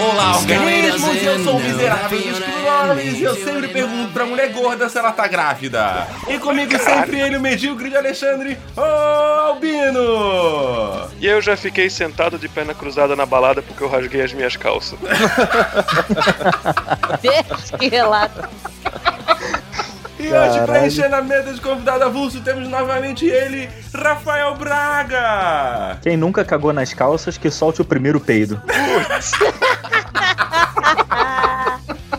Olá, organismos! Eu sou o miserável dos clones e eu sempre pergunto pra mulher gorda se ela tá grávida. E comigo sempre ele, o medíocre de Alexandre, o Albino! E eu já fiquei sentado de perna cruzada na balada porque eu rasguei as minhas calças. Deixa que relato. E hoje, pra encher na mesa de convidado avulso, temos novamente ele, Rafael Braga! Quem nunca cagou nas calças, que solte o primeiro peido.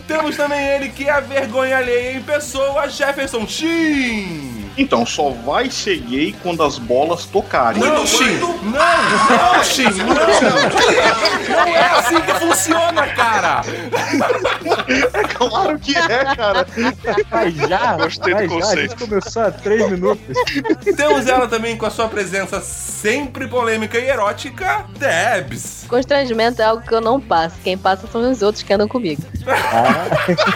Temos também ele, que é a vergonha alheia em pessoa, Jefferson Shin! Então, só vai ser gay quando as bolas tocarem. Não, Shin! Não, não, Shin! Não! Não é assim que funciona, cara! Claro que é, cara. Mas já, Gostei do mas já, a conceito. gente começou há três minutos. Temos ela também com a sua presença sempre polêmica e erótica, Debs! Constrangimento é algo que eu não passo. Quem passa são os outros que andam comigo.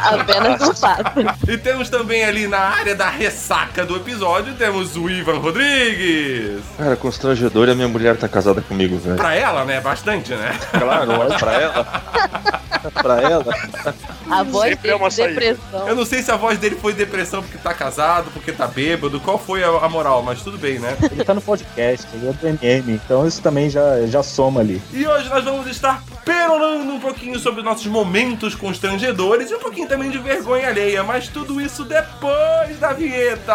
Apenas não passo. E temos também ali na área da ressaca do episódio, temos o Ivan Rodrigues! Cara, constrangedor e a minha mulher tá casada comigo, velho. Pra ela, né? Bastante, né? Claro, olha pra ela. pra ela. A voz Sempre é dele uma saída. depressão. Eu não sei se a voz dele foi depressão porque tá casado, porque tá bêbado, qual foi a, a moral, mas tudo bem, né? Ele tá no podcast, ele é do MM, então isso também já, já soma ali. E hoje nós vamos estar perolando um pouquinho sobre nossos momentos constrangedores e um pouquinho também de vergonha alheia, mas tudo isso depois da vinheta!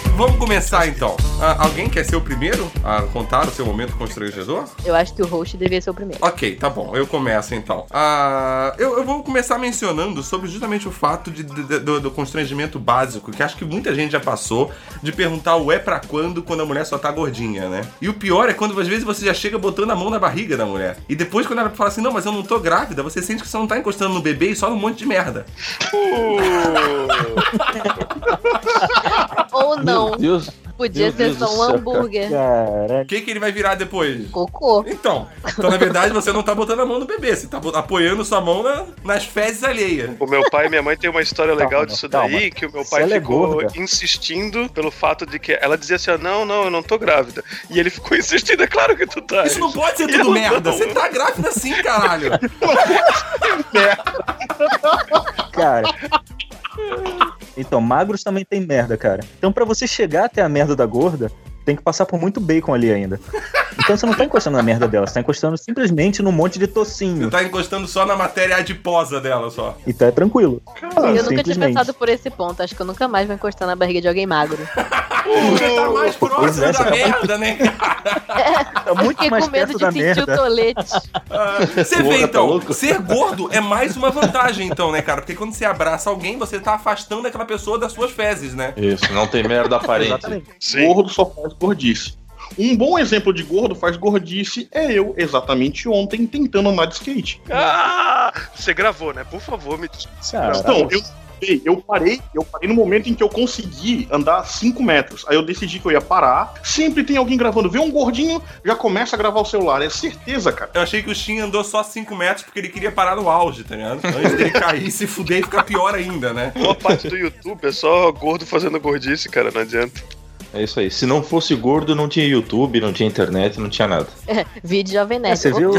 vamos começar então. Ah, alguém quer ser o primeiro a contar o seu momento constrangedor? Eu acho que o host devia ser o primeiro. Ok, tá bom, eu começo então. Ah, eu, eu vou começar mencionando sobre justamente o fato de, de- do, do constrangimento básico, que acho que muita gente já passou, de perguntar o é pra quando quando a mulher só tá gordinha, né? E o pior é quando às vezes você já chega botando a mão na barriga da mulher. E depois quando ela fala assim, não, mas eu não tô grávida, você sente que você não tá encostando no bebê e só num monte de merda. Ou não. Meu Deus. Podia meu ser Deus só um hambúrguer. Caralho. O que, que ele vai virar depois? Cocô. Então, então na verdade você não tá botando a mão no bebê, você tá apoiando sua mão na- nas fezes alheias. O meu pai e minha mãe têm uma história legal Calma, disso calma. daí, que o meu pai é ficou gorda. insistindo pelo fato de que ela dizia assim, ó, não, não, eu não tô grávida. E ele ficou insistindo, é claro que tu tá. Isso não pode ser Eu tudo não. merda, você tá grávida sim, caralho. Cara. Então, magros também tem merda, cara. Então, pra você chegar até a merda da gorda, tem que passar por muito bacon ali ainda. Então você não tá encostando na merda dela, você tá encostando simplesmente num monte de Você tocinho. tá encostando só na matéria adiposa dela só. Então é tranquilo. Eu nunca tinha pensado por esse ponto. Acho que eu nunca mais vou encostar na barriga de alguém magro. Você tá mais próximo é, da você tá merda, né? Tá muito Fiquei mais com medo de sentir merda. o tolete. Ah, Você Porra, vê tá então, louco? ser gordo é mais uma vantagem então, né, cara? Porque quando você abraça alguém, você tá afastando aquela pessoa das suas fezes, né? Isso, não tem merda aparente. Gordo só faz gordice. Um bom exemplo de gordo faz gordice é eu, exatamente ontem, tentando andar de skate. Ah, você gravou, né? Por favor, me Cara, Então, eu, eu parei, eu parei no momento em que eu consegui andar 5 metros. Aí eu decidi que eu ia parar. Sempre tem alguém gravando. Vê um gordinho, já começa a gravar o celular. É certeza, cara. Eu achei que o Shin andou só 5 metros porque ele queria parar no auge, tá ligado? Antes dele cair, se fuder e ficar pior ainda, né? Boa parte do YouTube é só gordo fazendo gordice, cara, não adianta. É isso aí. Se não fosse gordo, não tinha YouTube, não tinha internet, não tinha nada. Vídeo Jovem É, Nerd. você viu?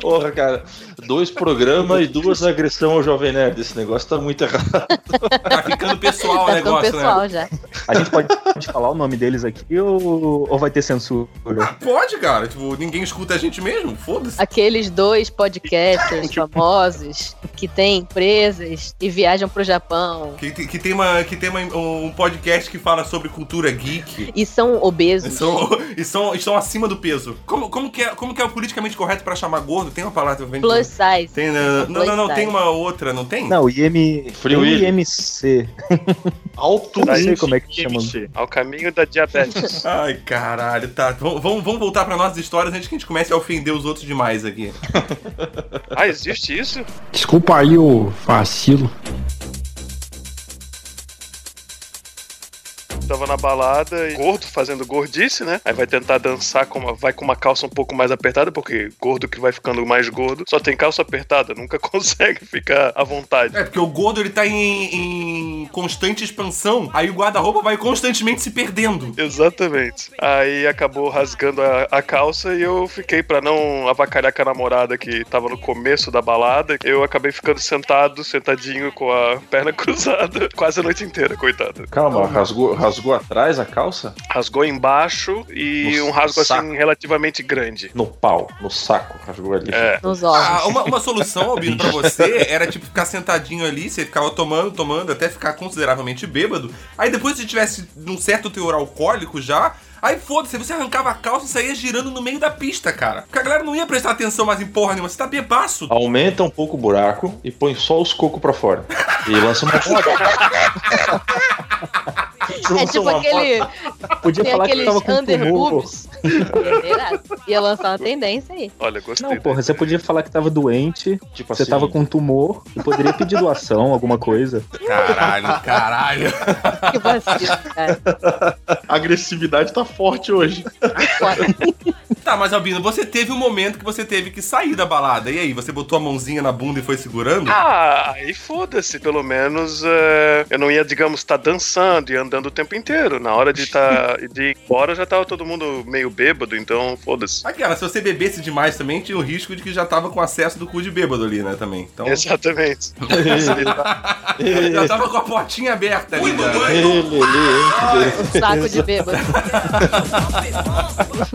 Porra, cara. Dois programas e duas agressões ao Jovem Nerd. Esse negócio tá muito errado. Tá ficando pessoal o Tá ficando negócio, pessoal né? já. A gente pode, pode falar o nome deles aqui ou, ou vai ter censura? Pode, cara. Tipo, ninguém escuta a gente mesmo? Foda-se. Aqueles dois podcasters famosos que têm empresas e viajam pro Japão. Que, que tem uma, uma, que tem uma- um podcast que fala sobre cultura geek. E são E obesos. são, e são, estão acima do peso. Como, como, que é, como que é o politicamente correto pra chamar gordo? Tem uma palavra Plus size. Tem, não, não, não, não, Plus tem uma outra, não tem? Não, IM. Free Willy. IMC. Alto Não sei como é que chama. IMC. Ao caminho da diabetes. Ai, caralho, tá. Vamos, vamos vamos voltar pra nossas histórias antes que a gente comece a ofender os outros demais aqui. ah, existe isso? Desculpa aí o vacilo. Tava na balada e gordo fazendo gordice, né? Aí vai tentar dançar com uma, vai com uma calça um pouco mais apertada, porque gordo que vai ficando mais gordo só tem calça apertada, nunca consegue ficar à vontade. É, porque o gordo ele tá em, em constante expansão, aí o guarda-roupa vai constantemente se perdendo. Exatamente. Aí acabou rasgando a, a calça e eu fiquei pra não avacalhar com a namorada que tava no começo da balada. Eu acabei ficando sentado, sentadinho com a perna cruzada, quase a noite inteira, coitado. Calma, rasgou, rasgou atrás a calça? Rasgou embaixo e No um rasgo saco. assim relativamente grande. No pau, no saco, rasgou ali. É. Nos Ah, órgãos. uma, uma solução, Albino, pra você era tipo ficar sentadinho ali, você ficava tomando, tomando, até ficar consideravelmente bêbado. Aí depois, se tivesse um certo teor alcoólico já, aí foda-se, você arrancava a calça e saía girando no meio da pista, cara. Porque a galera não ia prestar atenção mais em porra nenhuma, você tá bebaço. Aumenta um pouco o buraco e põe só os cocos pra fora. E lança uma moda. É tipo aquele. Podia falar que aqueles tava com tumor. underboobs. Ia Ia lançar uma tendência aí. Olha, gostei. Não, porra, você podia falar que tava doente, Tipo você assim. tava com tumor, e poderia pedir doação, alguma coisa. Caralho, caralho. Que vacilo, cara. A agressividade tá forte hoje. Tá, mas Albino, você teve um momento que você teve que sair da balada. E aí, você botou a mãozinha na bunda e foi segurando? Ah, aí foda-se, pelo menos é, eu não ia, digamos, estar dançando e andando o tempo inteiro. Na hora de, tá, de ir embora já tava todo mundo meio bêbado, então foda-se. Aquela, se você bebesse demais também, tinha o risco de que já tava com acesso do cu de bêbado ali, né, também. Então, Exatamente. já tava com a portinha aberta ali. Ele, ele, saco de bêbado.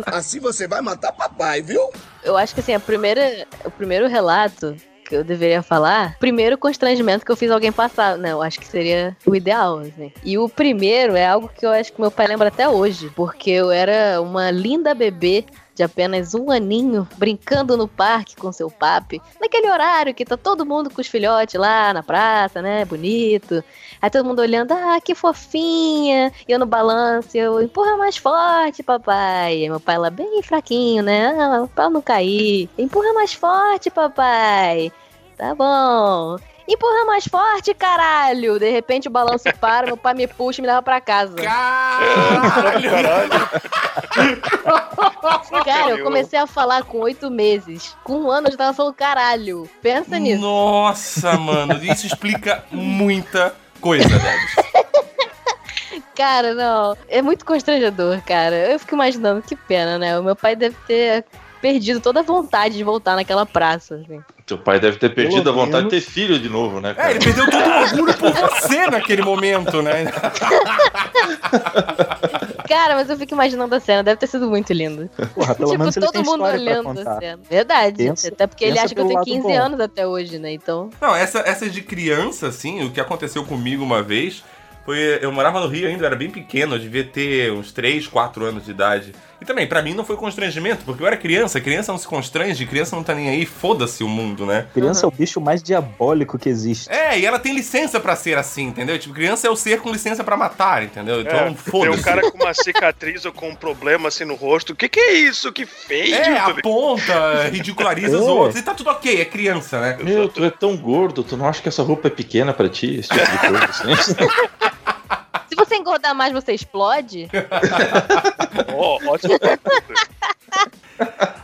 Assim você vai matar papai, viu? Eu acho que assim, a primeira, o primeiro relato que eu deveria falar, primeiro constrangimento que eu fiz alguém passar, né? Eu acho que seria o ideal, assim. E o primeiro é algo que eu acho que meu pai lembra até hoje, porque eu era uma linda bebê de apenas um aninho, brincando no parque com seu papi, naquele horário que tá todo mundo com os filhotes lá na praça, né? Bonito. Aí todo mundo olhando, ah, que fofinha. E eu no balanço, eu, empurra mais forte, papai. E meu pai lá bem fraquinho, né? Ah, pra não cair. Empurra mais forte, papai. Tá bom. Empurra mais forte, caralho. De repente o balanço para, meu pai me puxa e me leva pra casa. Caralho! Cara, eu comecei a falar com oito meses. Com um ano eu já tava falando caralho. Pensa nisso. Nossa, mano, isso explica muita coisa, Debs. Cara, não. É muito constrangedor, cara. Eu fico imaginando que pena, né? O meu pai deve ter perdido toda a vontade de voltar naquela praça, assim. Teu pai deve ter perdido Pelo a vontade menos- de ter filho de novo, né, É, cara? ele perdeu todo o orgulho por você naquele momento, né? Cara, mas eu fico imaginando a cena. Deve ter sido muito lindo. Porra, pelo tipo, menos ele todo tem mundo olhando a cena. Verdade. Pensa- Até porque ele acha que eu tenho lado 15 bom. anos até hoje, né? Então. Não, essa, essa de criança, assim, o que aconteceu comigo uma vez foi. Eu morava no Rio ainda, eu era bem pequeno, eu devia ter uns 3, 4 anos de idade. E também, pra mim não foi constrangimento, porque eu era criança, criança não se constrange, criança não tá nem aí, foda-se o mundo, né? Criança é o bicho mais diabólico que existe. É, e ela tem licença pra ser assim, entendeu? Tipo, criança é o ser com licença pra matar, entendeu? Então, É, tem foda-se. um cara com uma cicatriz ou com um problema assim no rosto. O que, que é isso? Que feio! É, aponta, ridiculariza os É. outros. E tá tudo ok, é criança, né? Meu, tu é tão gordo, tu não acha que essa roupa é pequena pra ti? Esse tipo de coisa, assim. Se você engordar mais, você explode? Ó, ótimo.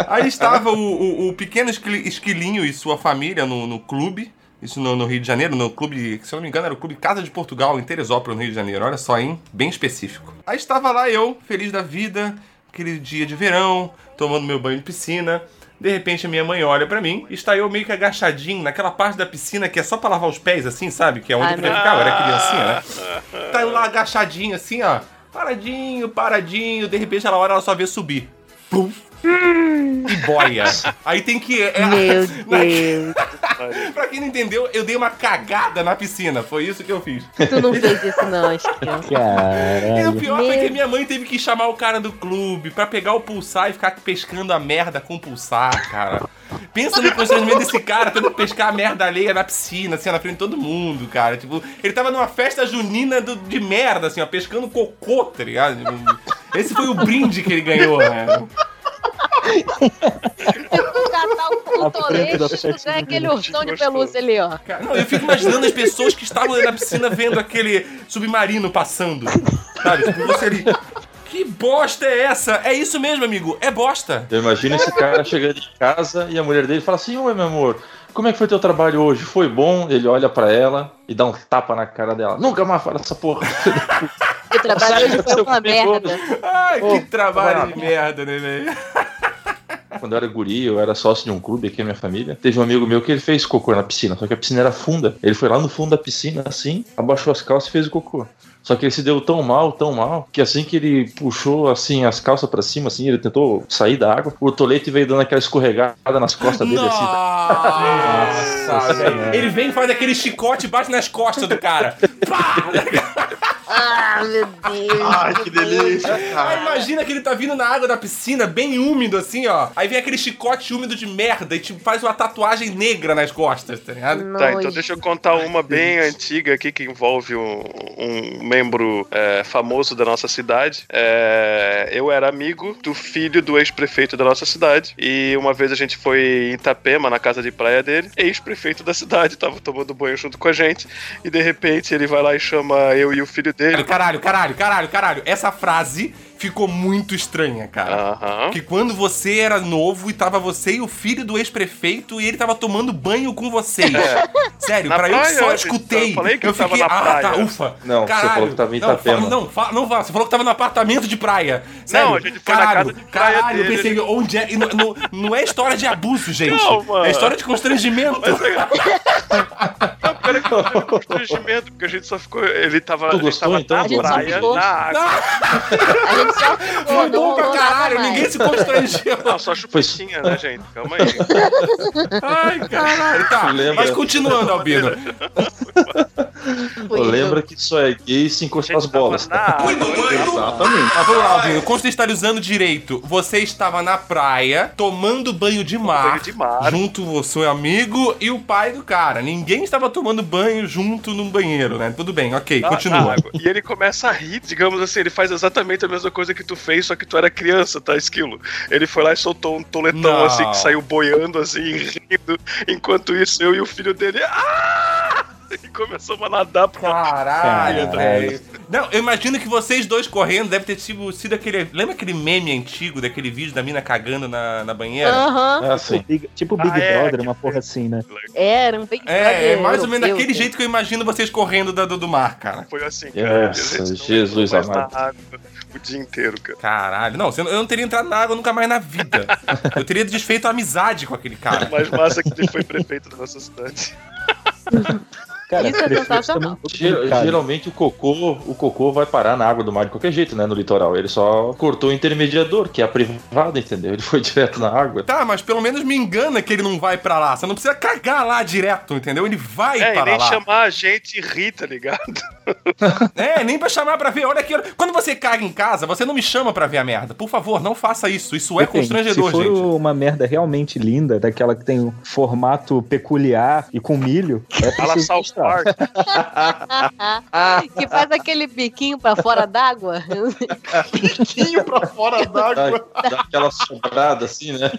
Aí estava o, o- o pequeno esquili- esquilinho e sua família no, no clube. Isso no, no Rio de Janeiro, no clube, se eu não me engano, era o Clube Casa de Portugal, em Teresópolis, no Rio de Janeiro. Olha só, hein? Bem específico. Aí estava lá eu, feliz da vida, aquele dia de verão, tomando meu banho de piscina. De repente a minha mãe olha pra mim e está eu meio que agachadinho naquela parte da piscina que é só pra lavar os pés, assim, sabe? Que é onde Ah, eu podia ficar, eu era criancinha, né? Tá eu lá agachadinho, assim, ó. Paradinho, paradinho. De repente ela olha, ela só vê subir. Pum. E boia. Aí tem que. é- Meu na- Deus. pra quem não entendeu, eu dei uma cagada na piscina. Foi isso que eu fiz. Tu não fez isso, não, Esquilo. E o pior foi Meu- que minha mãe teve que chamar o cara do clube pra pegar o pulsar e ficar pescando a merda com o pulsar, cara. Pensa no constrangimento desse cara tendo que pescar a merda alheia na piscina, assim, na frente de todo mundo, cara. Tipo, ele tava numa festa junina do- de merda, assim, ó, pescando cocô, tá ligado? Tipo, Esse foi o brinde que ele ganhou, né? Catar o, aquele ursão de pelúcia ali, ó. Não, eu fico imaginando as pessoas que estavam ali na piscina vendo aquele submarino passando. Sabe? Tipo, você ali. Que bosta é essa? É isso mesmo, amigo. É bosta. Eu imagino esse cara chegando em casa e a mulher dele fala assim: Oi, meu amor, como é que foi teu trabalho hoje? Foi bom? Ele olha pra ela e dá um tapa na cara dela. Nunca mais fala essa porra. O trabalho hoje foi uma merda. Ai, que trabalho de merda, né, velho? Quando eu era guri, eu era sócio de um clube aqui na minha família. Teve um amigo meu que ele fez cocô na piscina, só que a piscina era funda. Ele foi lá no fundo da piscina, assim, abaixou as calças e fez o cocô. Só que ele se deu tão mal, tão mal, que assim que ele puxou assim as calças pra cima, assim, ele tentou sair da água, o tolete veio dando aquela escorregada nas costas dele, assim. Nossa, Nossa velho. Senhora. Ele vem, faz aquele chicote e bate nas costas do cara. Pá! Ah, meu Deus. Ai, que delícia, Aí cara. imagina que ele tá vindo na água da piscina, bem úmido assim, ó. Aí vem aquele chicote úmido de merda e tipo, faz uma tatuagem negra nas costas, tá ligado? Tá, então deixa eu contar uma bem antiga aqui que envolve um, um membro é, famoso da nossa cidade. É, eu era amigo do filho do ex-prefeito da nossa cidade e uma vez a gente foi em Itapema, na casa de praia dele, ex-prefeito da cidade, tava tomando banho junto com a gente e de repente ele vai lá e chama eu e o filho dele. Caralho, caralho, caralho, caralho. Essa frase ficou muito estranha, cara. Aham. Que quando você era novo e tava você e o filho do ex-prefeito e ele tava tomando banho com vocês. Sério, Na pra eu que praia, só gente, escutei. eu falei que eu tava fiquei, na ah, praia. tá, ufa. Não, você Caralho. falou que tava em não, Itapema. fala- não, fala- não, fala, você falou que tava no apartamento de praia. Sério, Não, a gente foi na casa de praia caralho, eu dele. pensei, onde é? e Não, não- não é história de abuso, gente. Não, mano. É história de constrangimento. Não, pera que não teve constrangimento, porque a gente só ficou. Ele tava, Tu ele gostou, tava então? na A gente só praia, na água. Não pra caralho, ninguém se constrangeu. Não, só chupetinha, né, gente? Calma aí. Ai, caralho. Tá, Lembra? mas continuando, Albino. Isso. lembro que só é gay se encostar as bolas. na. Exatamente. Mas vamos lá, Albino, contextualizando direito. Você estava na praia, tomando banho de mar. Banho de mar. Junto o seu amigo e o pai do cara. Ninguém estava tomando banho junto no banheiro, né? Tudo bem, ok, na continua. água. E ele começa a rir, digamos assim, ele faz exatamente a mesma coisa que tu fez, só que tu era criança, tá, Esquilo? Ele foi lá e soltou um toletão Não. assim, que saiu boiando assim, rindo. Enquanto isso, eu e o filho dele. Ah! E começamos a nadar pra Caralho, Caralho. velho. Não, eu imagino que vocês dois correndo deve ter sido, sido aquele. Lembra aquele meme antigo daquele vídeo da mina cagando na, na banheira? Aham. Ah, sim. Big- tipo Big Ah, é, Brother, que- uma porra assim, né? Era um Big É, é Brother mais ou menos daquele cara. jeito que eu imagino vocês correndo da- do, do mar, cara. Foi assim, Nossa, A gente não Jesus amado. na água o dia inteiro, cara. Caralho. Não, eu não teria entrado na água nunca mais na vida. Eu teria desfeito a amizade com aquele cara. Mais massa que ele foi prefeito da nossa cidade. Cara, Isso é sensacional. é. Geralmente o cocô, o cocô vai parar na água do mar de qualquer jeito, né? No litoral. Ele só cortou o intermediador, que é a privada, entendeu? Ele foi direto na água. Tá, mas pelo menos me engana que ele não vai pra lá. Você não precisa cagar lá direto, entendeu? Ele vai É, e para nem lá. chamar a gente e rir, tá ligado? É, nem pra chamar pra ver. Olha aqui. olha- Quando você caga em casa, você não me chama pra ver a merda. Por favor, não faça isso. Isso é Depende, constrangedor, Se for gente. uma merda realmente linda, daquela que tem um formato peculiar e com milho, é Fala preciso Que faz aquele biquinho pra fora d'água. Biquinho pra fora Dá, d'água. dá aquela sobrada assim, né?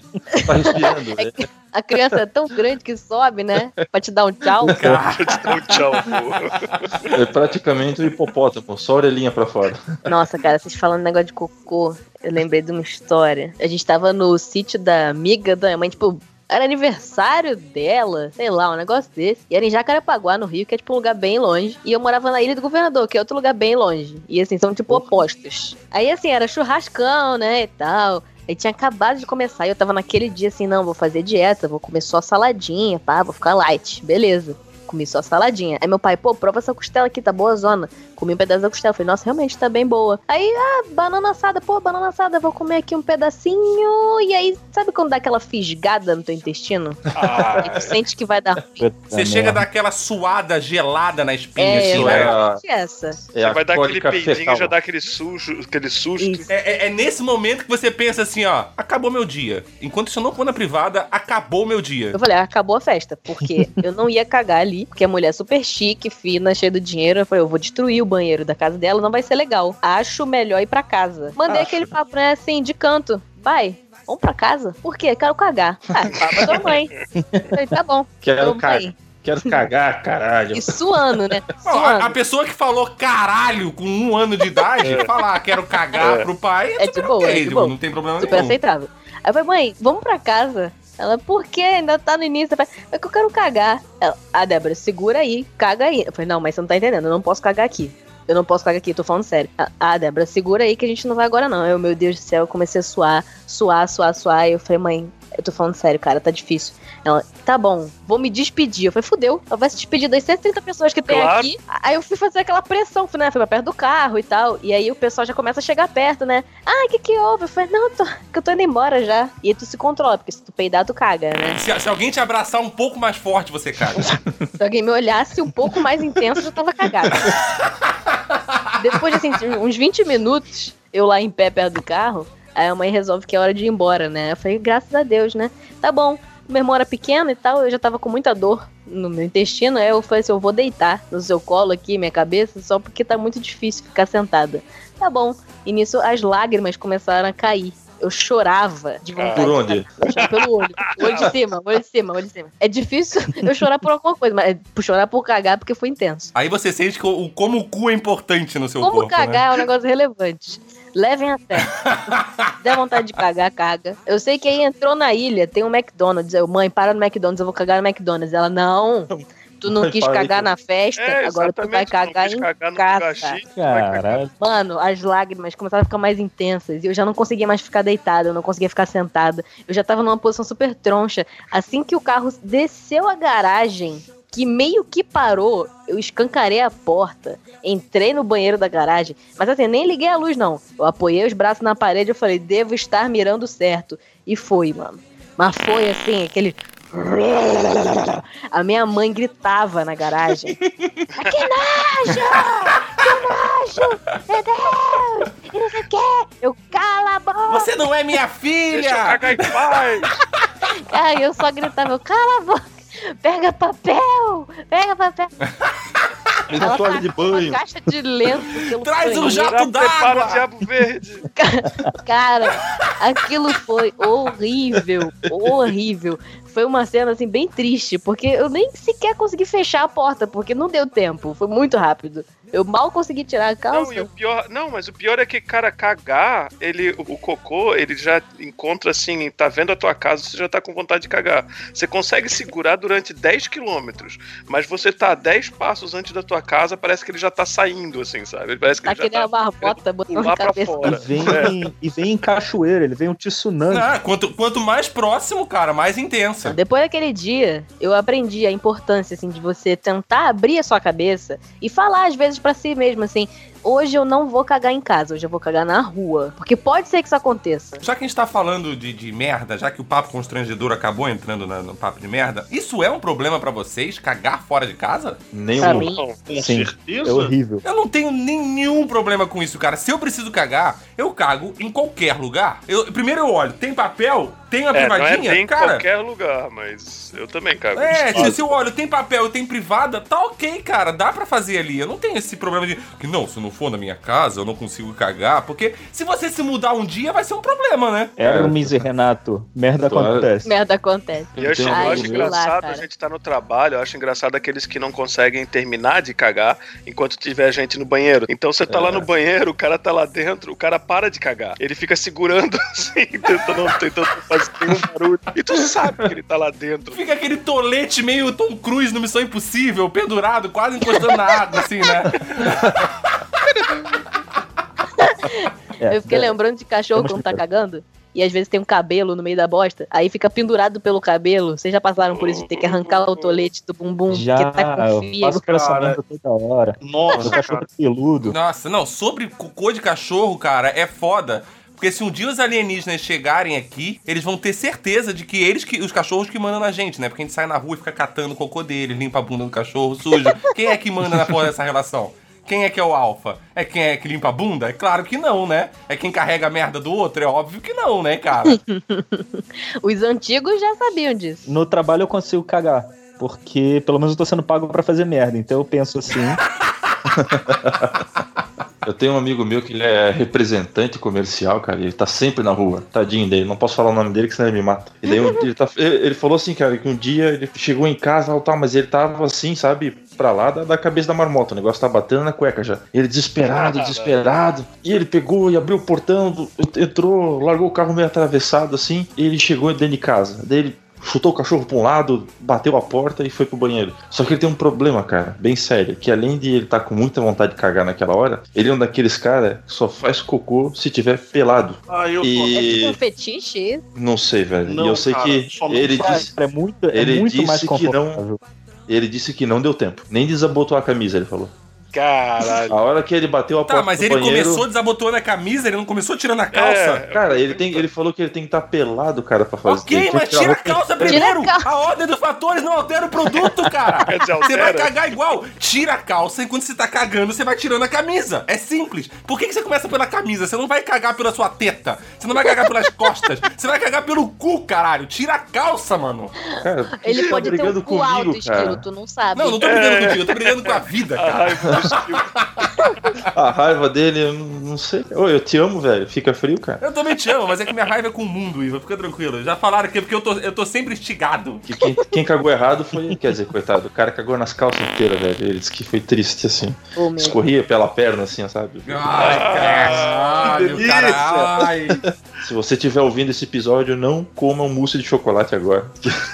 Tá respirando, né? A criança é tão grande que sobe, né? Pra te dar um tchau. Então, tchau, pô. É praticamente um hipopótamo, só a orelhinha pra fora. Nossa, cara, vocês falando negócio de cocô, eu lembrei de uma história. A gente tava no sítio da amiga da minha mãe, tipo, era aniversário dela, sei lá, um negócio desse. E era em Jacarepaguá, no Rio, que é tipo um lugar bem longe. E eu morava na Ilha do Governador, que é outro lugar bem longe. E assim, são tipo opostos. Aí assim, era churrascão, né, e tal. Aí tinha acabado de começar e eu tava naquele dia assim, não, vou fazer dieta, vou comer só saladinha, pá, vou ficar light. Beleza. Comi só saladinha. Aí meu pai, pô, prova essa costela aqui, tá boa zona. Comi um pedaço da costela. Falei, nossa, realmente tá bem boa. Aí, ah, banana assada, pô, banana assada, vou comer aqui um pedacinho. E aí, sabe quando dá aquela fisgada no teu intestino? Ah, E tu sente que vai dar. Puta Você chega a dar aquela suada gelada na espinha, É, assim, né? exatamente essa. É você vai dar aquele peidinho e já dá aquele sujo, aquele susto. É, é- é nesse momento que você pensa assim, ó, acabou meu dia. Enquanto isso eu não for na privada, acabou meu dia. Eu falei, ah, acabou a festa. Porque eu não ia cagar ali, porque a mulher é super chique, fina, cheia de dinheiro. Eu falei, eu vou destruir o banheiro da casa dela, não vai ser legal. Acho melhor ir pra casa. Mandei Acho. aquele papo, né, assim, de canto. Vai, vamos pra casa? Por quê? Quero cagar. Ah, papo da mãe. Falei, tá bom. Quero, vamos ca... aí. Quero cagar, caralho. E suando, né? Ó, a, Suando. a pessoa que falou caralho com um ano de idade, falar quero cagar pro pai, É de boa, é de boa. não tem problema Super nenhum. aceitável. Aí eu falei, mãe, vamos pra casa. Ela, por quê? Ainda tá no início. Falei, é que eu quero cagar. Ela, ah, Débora, segura aí, caga aí. Eu falei, não, mas você não tá entendendo, eu não posso cagar aqui. Eu não posso cagar aqui, tô falando sério. Ah, Débora, segura aí que a gente não vai agora não. Eu, meu Deus do céu, eu comecei a suar, suar, suar, suar. E eu falei, mãe, eu tô falando sério, cara, tá difícil. Ela, tá bom, vou me despedir. Eu falei, fudeu, ela vai se despedir das 130 pessoas que tem Claro. aqui. Aí eu fui fazer aquela pressão, fui, né, fui pra perto do carro e tal. E aí o pessoal já começa a chegar perto, né? Ah, o que que houve? Eu falei, não, tô, que eu tô indo embora já. E aí tu se controla, porque se tu peidar, tu caga, né? Se, se alguém te abraçar um pouco mais forte, você caga. Se alguém me olhasse um pouco mais intenso, eu já tava cagada. Depois de assim, uns 20 minutos, eu lá em pé perto do carro, aí a mãe resolve que é hora de ir embora, né? Eu falei, graças a Deus, né? Tá bom. Meu irmão era pequeno e tal, eu já tava com muita dor no meu intestino, aí eu falei assim, eu vou deitar no seu colo aqui, minha cabeça, só porque tá muito difícil ficar sentada. Tá bom. E nisso as lágrimas começaram a cair. Eu chorava de vontade. Por onde? Pelo olho. Olho de cima, olho de cima, olho de cima. É difícil eu chorar por alguma coisa, mas é chorar por cagar porque foi intenso. Aí você sente que o, como o cu é importante no seu Como corpo, né? cagar é um negócio relevante. Levem a sério. Se der vontade de cagar, caga. Eu sei que aí entrou na ilha, tem um McDonald's. Eu, mãe, para no McDonald's, eu vou cagar no McDonald's. Ela, não. Tu não quis cagar na festa, É, agora tu vai cagar quis em cagar casa. Caralho. Mano, as lágrimas começaram a ficar mais intensas e eu já não conseguia mais ficar deitada, eu não conseguia ficar sentada. Eu já tava numa posição super troncha. Assim que o carro desceu a garagem, que meio que parou, eu escancarei a porta, entrei no banheiro da garagem, mas assim, nem liguei a luz não. Eu apoiei os braços na parede, eu falei, devo estar mirando certo. E foi, mano. Mas foi assim, aquele a minha mãe gritava na garagem. "Ah, que nojo! Que nojo! Meu Deus! E não sei o quê! Eu cala a boca! Você não é minha Deixa eu filha! cagar em paz. Aí eu só gritava, eu, cala a boca! Pega papel! Pega papel! Me dá toalha de tacou uma banho. caixa de lenço pelo Traz um banheiro. jato Já prepara d'água. o diabo verde. Cara, aquilo foi horrível, horrível. Foi uma cena assim bem triste, porque eu nem sequer consegui fechar a porta, porque não deu tempo, foi muito rápido. Eu mal consegui tirar a Não, calça. e o pior, não, mas o pior é que, cara, cagar, ele, o, o cocô, ele já encontra assim, tá vendo a tua casa, você já tá com vontade de cagar. Você consegue segurar durante 10 quilômetros, mas você tá a 10 passos antes da tua casa, parece que ele já tá saindo, assim, sabe? Parece que Tá ele que nem já a tá barbota botando a pra cabeça. E fora. vem, e vem em cachoeira, ele vem um tsunami. Ah, quanto, quanto mais próximo, cara, mais intensa. Depois daquele dia, eu aprendi a importância, assim, de você tentar abrir a sua cabeça e falar, às vezes, pra si mesmo, assim, hoje eu não vou cagar em casa, hoje eu vou cagar na rua. Porque pode ser que isso aconteça. Já que a gente tá falando de, de merda, já que o papo constrangedor acabou entrando na- no papo de merda, isso é um problema pra vocês, cagar fora de casa? Um. mim, Com certeza. É horrível. Eu não tenho nenhum problema com isso, cara. Se eu preciso cagar, eu cago em qualquer lugar. Eu, primeiro eu olho, tem papel? Tem uma É, não é privadinha? bem em cara, qualquer lugar, mas eu também cago. É, se, se eu olho, tem papel, tem privada, tá ok, cara, dá pra fazer ali. Eu não tenho esse problema de que não, se não for na minha casa, eu não consigo cagar, porque se você se mudar um dia vai ser um problema, né? Hermes e Renato, merda Claro. acontece. merda acontece. E eu acho, eu acho lá, engraçado cara. a gente tá no trabalho, eu acho engraçado aqueles que não conseguem terminar de cagar enquanto tiver gente no banheiro. Então você tá lá no banheiro, o cara tá lá dentro, o cara para de cagar. Ele fica segurando assim, tentando, tentando fazer nenhum barulho. E tu sabe que ele tá lá dentro. Fica aquele tolete meio Tom Cruise no Missão Impossível, pendurado, quase encostando na água, assim, né? É, eu fiquei é, lembrando de cachorro Vamos quando tá cagando. e às vezes tem um cabelo no meio da bosta, aí fica pendurado pelo cabelo. Vocês já passaram por isso de ter que arrancar o tolete do bumbum Já, que tá com eu fio? faço por essa Cara. toda hora. O Nossa, cachorro é peludo. Nossa, não, sobre cocô de cachorro, cara, é foda. Porque se um dia os alienígenas chegarem aqui, eles vão ter certeza de que eles, que os cachorros que mandam na gente, né? Porque a gente sai na rua e fica catando o cocô deles, limpa a bunda do cachorro sujo. Quem é que manda na porra dessa relação? Quem é que é o alfa? É quem é que limpa a bunda? É claro que não, né? É quem carrega a merda do outro? É óbvio que não, né, cara? Os antigos já sabiam disso. No trabalho eu consigo cagar. Porque pelo menos eu tô sendo pago pra fazer merda. Então eu penso assim. Eu tenho um amigo meu que ele é representante comercial, cara, e ele tá sempre na rua. Tadinho dele, não posso falar o nome dele que senão ele me mata. E daí um dia ele, tá- ele- ele falou assim, cara, que um dia ele chegou em casa e tal, mas ele tava assim, sabe, pra lá da, da cabeça da marmota. O negócio tá batendo na cueca já. Ele desesperado, desesperado. E ele pegou e abriu o portão, entrou, largou o carro meio atravessado assim, e ele chegou dentro de casa. Daí ele chutou o cachorro pra um lado, bateu a porta e foi pro banheiro. Só que ele tem um problema, cara, bem sério, que além de ele estar com muita vontade de cagar naquela hora, ele é um daqueles cara que só faz cocô se tiver pelado. Ah, eu tô... E- É tipo um fetiche? Não sei, velho. Não, e eu sei cara, que ele faz. disse, É muito, é Ele muito mais disse que não-. Ele disse que não deu tempo. Nem desabotou a camisa, ele falou. Caralho. A hora que ele bateu a Tá, porta mas do ele banheiro... começou desabotoando a camisa, ele não começou tirando a calça. É, Cara, ele, tem, ele falou que ele tem que estar pelado, cara, pra fazer Ok, ele tem mas que tira a calça primeiro! a calça. A ordem dos fatores não altera o produto, cara! Você vai cagar igual! Tira a calça enquanto você tá cagando, você vai tirando a camisa. É simples. Por que, que você começa pela camisa? Você não vai cagar pela sua teta. Você não vai cagar pelas costas. Você vai cagar pelo cu, caralho. Tira a calça, mano. Cara, que Ele você tá pode ter um brigando cu alto, cara? esquilo, tu não sabe. Não, não tô brigando contigo, eu tô brigando com a vida, cara. estilo. A raiva dele, eu não sei. Ô, eu te amo, velho. Fica frio, cara. Eu também te amo, mas é que minha raiva é com o mundo, Iva. Fica tranquilo. Já falaram aqui porque eu tô, eu tô sempre instigado. Que quem, quem cagou errado foi. Quer dizer, coitado, o cara cagou nas calças inteiras, velho. Ele disse que foi triste, assim. Meu. Escorria pela perna, assim, sabe? Ai, caralho, delícia. caralho. Se você estiver ouvindo esse episódio, não coma um mousse de chocolate agora.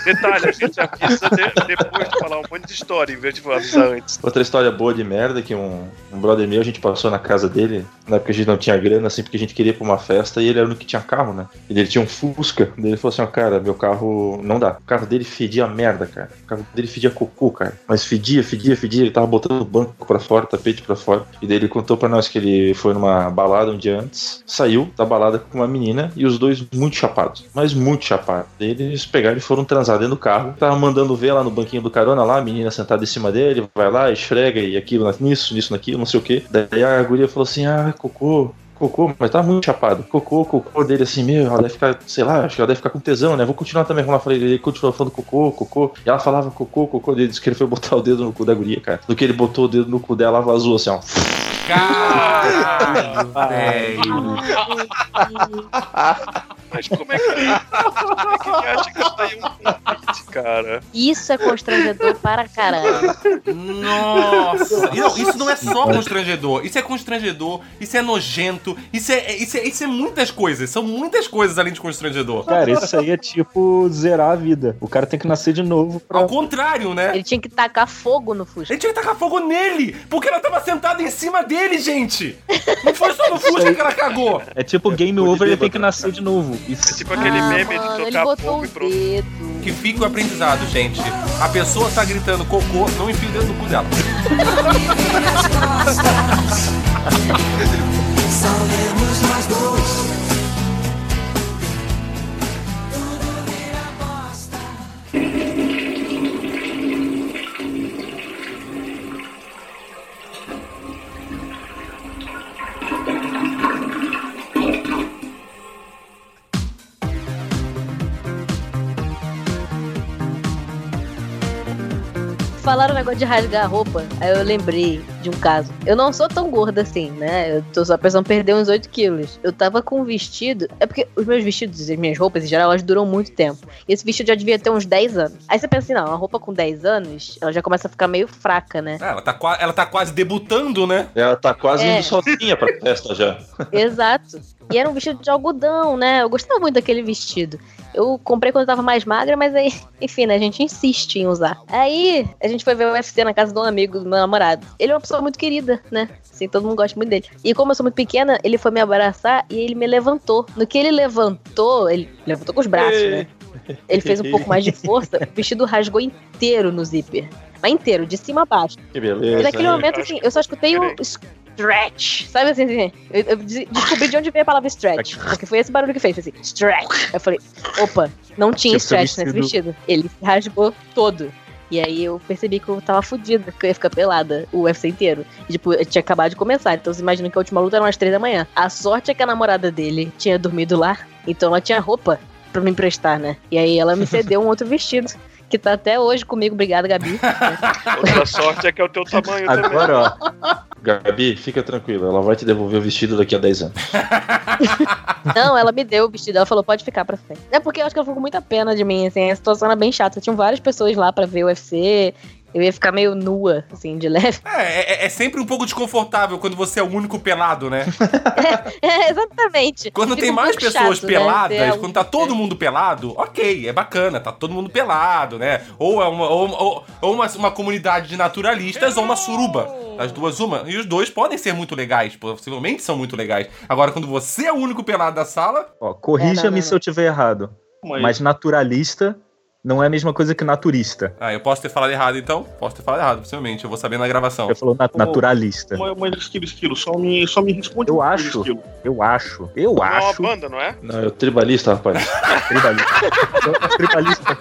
Detalhe, a gente avisa de- depois de falar um monte de história, em vez de avisar antes. Outra história boa de merda que um, um brother meu, a gente passou na casa dele, na época a gente não tinha grana, assim, porque a gente queria ir pra uma festa e ele era o único que tinha carro, né? E ele tinha um Fusca. Ele falou assim: ó, cara, meu carro não dá. O carro dele fedia merda, cara. O carro dele fedia cocô, cara. Mas fedia, fedia, fedia. Ele tava botando o banco pra fora, tapete pra fora. E daí ele contou pra nós que ele foi numa balada um dia antes, saiu da balada com uma menina e os dois muito chapados. Mas muito chapados. Eles pegaram e foram transar dentro do carro. Tava mandando ver lá no banquinho do carona, lá, a menina sentada em cima dele, vai lá, esfrega e aquilo, nisso, nisso, naquilo, não sei o que. Daí a guria falou assim: ah, cocô. Cocô, mas tá muito chapado. Cocô, cocô dele assim, meu, ela deve ficar, sei lá, acho que ela deve ficar com tesão, né? Vou continuar também. Vamos lá, falei, ele continuou falando cocô, cocô. E ela falava cocô, cocô. Ele disse que ele foi botar o dedo no cu da guria, cara. Do que ele botou o dedo no cu dela, vazou assim, ó. Caralho, velho. Mas como é que, como é que ele acha que isso daí é um convite, cara? Isso é constrangedor para caralho. Nossa! Não, isso não é só constrangedor. Isso é constrangedor, isso é nojento, isso é, isso é, isso é muitas coisas. São muitas coisas além de constrangedor. Cara, isso aí é tipo zerar a vida. O cara tem que nascer de novo pra. Ao contrário, né? Ele tinha que tacar fogo no Fusca. Ele tinha que tacar fogo nele! Porque ela tava sentada em cima dele, gente! Não foi só no Fusca que ela cagou! É tipo game Pô, de over, ele tem que nascer de novo. É Isso. tipo aquele Ah, meme mano, de tocar fogo e pronto. dedo. Que fique o aprendizado, gente. A pessoa tá gritando cocô, não enfia o dedo no cu dela. Falaram o negócio de rasgar a roupa, aí eu lembrei de um caso. Eu não sou tão gorda assim, né? Eu tô só pensando em perder uns 8 quilos. Eu tava com um vestido. É porque os meus vestidos e as minhas roupas, em geral, elas duram muito tempo. E esse vestido já devia ter uns 10 anos. Aí você pensa assim, não, uma roupa com 10 anos, ela já começa a ficar meio fraca, né? Ah, Ela tá, ela tá quase debutando, né? Ela tá quase É. indo sozinha pra festa já. Exato. E era um vestido de algodão, né? Eu gostava muito daquele vestido. Eu comprei quando eu tava mais magra, mas aí, enfim, né? A gente insiste em usar. Aí, a gente foi ver o UFC na casa de um amigo do meu namorado. Ele é uma pessoa muito querida, né? Assim, todo mundo gosta muito dele. E como eu sou muito pequena, ele foi me abraçar e ele me levantou. No que ele levantou, ele levantou com os braços, né? Ele fez um pouco mais de força, o vestido rasgou inteiro no zíper. Mas inteiro, de cima a baixo. Que E beleza. naquele hein? momento, assim, eu só escutei o stretch. Sabe assim, assim eu, eu des- descobri de onde veio a palavra stretch. Porque foi esse barulho que fez, assim, stretch. Eu falei, opa, não tinha seu stretch nesse vestido. Ele se rasgou todo. E aí eu percebi que eu tava fudida, que eu ia ficar pelada o UFC inteiro. E, tipo, eu tinha acabado de começar. Então você imagina que a última luta era umas três da manhã. A sorte é que a namorada dele tinha dormido lá, então ela tinha roupa pra me emprestar, né? E aí ela me cedeu um outro vestido. Que tá até hoje comigo, obrigada, Gabi. Outra sorte é que é o teu tamanho também. Agora, ó. Gabi, fica tranquila, ela vai te devolver o vestido daqui a 10 anos. Não, ela me deu o vestido. Ela falou, pode ficar pra frente. É porque eu acho que ela ficou com muita pena de mim, assim. A situação era bem chata. Tinham várias pessoas lá pra ver o UFC. Eu ia ficar meio nua, assim, de leve. É, é, é sempre um pouco desconfortável quando você é o único pelado, né? É, exatamente. Quando Fica tem um mais pessoas chato, né? peladas, Ser quando tá todo mundo pelado, ok, é bacana, tá todo mundo pelado, né? Ou é uma, ou, ou- ou uma, uma comunidade de naturalistas ou uma suruba. As duas, uma. E os dois podem ser muito legais, possivelmente são muito legais. Agora, quando você é o único pelado da sala, ó É, corrija-me se eu tiver errado. Mas naturalista não é a mesma coisa que naturista. ah, eu posso ter falado errado então? Posso ter falado errado, possivelmente, eu vou saber na gravação. Você falou nat- naturalista. Mas, mas esquilo, esquilo, só me, só me responde Eu acho. Esquilo. Eu acho. Eu Não é uma acho. banda, não é? Não, é o tribalista, rapaz. Tribalista. tribalista.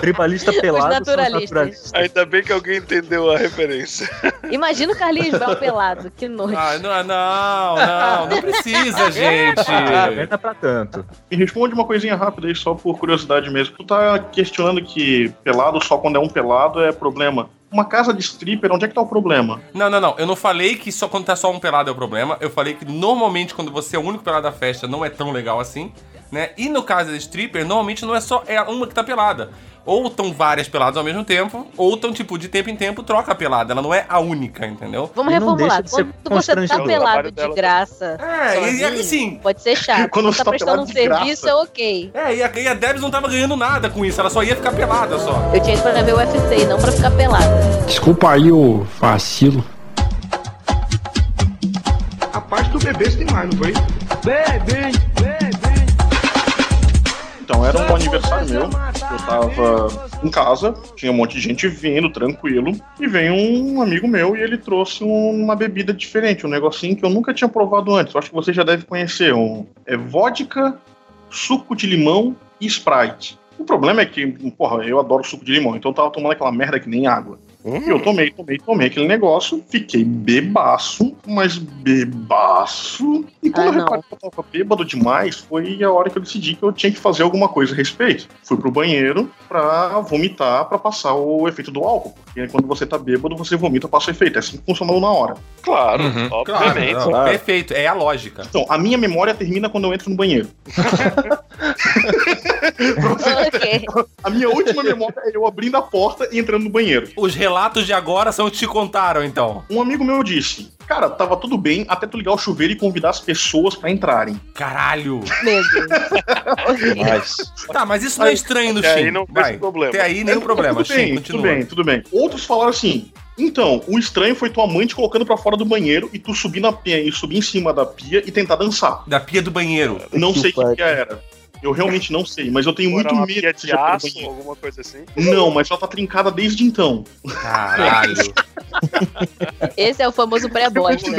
Tribalista pelado os naturalistas. naturalistas. Ainda bem que alguém entendeu a referência. Imagina o Carlinhos Brown pelado. Que nojo. Ah, não, não, não, não precisa, gente. Ah, não é pra tanto. Me responde uma coisinha rápida aí, só por curiosidade mesmo. Tu tá questionando que pelado só quando é um pelado é problema. Uma casa de stripper, onde é que tá o problema? Não, não, não. Eu não falei que só quando tá só um pelado é o problema. Eu falei que normalmente quando você é o único pelado da festa não é tão legal assim, né? E no caso da stripper, normalmente não é só é uma que tá pelada. Ou estão várias peladas ao mesmo tempo, ou estão, tipo, de tempo em tempo troca a pelada. Ela não é a única, entendeu? Vamos reformular. de Quando você tá pelado de dela graça, É, e, e assim. pode ser chato. Quando você tá tá prestando um serviço, graça. é ok. É, e a, e a Debs não tava ganhando nada com isso, ela só ia ficar pelada só. Eu tinha isso pra ver o UFC, não pra ficar pelada. Desculpa aí o vacilo. A parte do bebê você tem mais, não foi? Então, era um aniversário meu. Eu tava em casa, tinha um monte de gente vindo, tranquilo. E veio um amigo meu e ele trouxe um- uma bebida diferente, um negocinho que eu nunca tinha provado antes. Eu acho que você já deve conhecer. Um, é vodka, suco de limão e Sprite. O problema é que, porra, eu adoro suco de limão, então eu tava tomando aquela merda que nem água. E eu tomei, tomei, tomei aquele negócio, fiquei bebaço, mas bebaço. E quando Ah, eu reparei que eu tava bêbado demais, foi a hora que eu decidi que eu tinha que fazer alguma coisa a respeito. Fui pro banheiro pra vomitar, pra passar o efeito do álcool. Porque quando você tá bêbado, você vomita, passa o efeito. É assim que funcionou na hora. Claro, Uhum, obviamente. Claro, claro. Perfeito, é a lógica. Então, a minha memória termina quando eu entro no banheiro. ok. A minha última memória é eu abrindo a porta e entrando no banheiro. Os relatos de agora são os que te contaram, então. Um amigo meu disse: Cara, tava tudo bem até tu ligar o chuveiro e convidar as pessoas pra entrarem. Caralho. Meu Deus. Horrível. Mas, Tá, mas isso não é estranho no Até aí Shin. não Vai. problema. Até aí nenhum problema. tudo Shin, bem, continua. tudo bem, tudo bem. Outros falaram assim. Então, o estranho foi tua mãe te colocando pra fora do banheiro e tu subir na pia, e subir em cima da pia e tentar dançar. Da pia do banheiro. Não Que sei o que, que era. Eu realmente não sei, mas eu tenho era muito medo de aço, alguma coisa assim. Não, mas ela tá trincada desde então. Caralho. Esse é o famoso pré-bosta, né?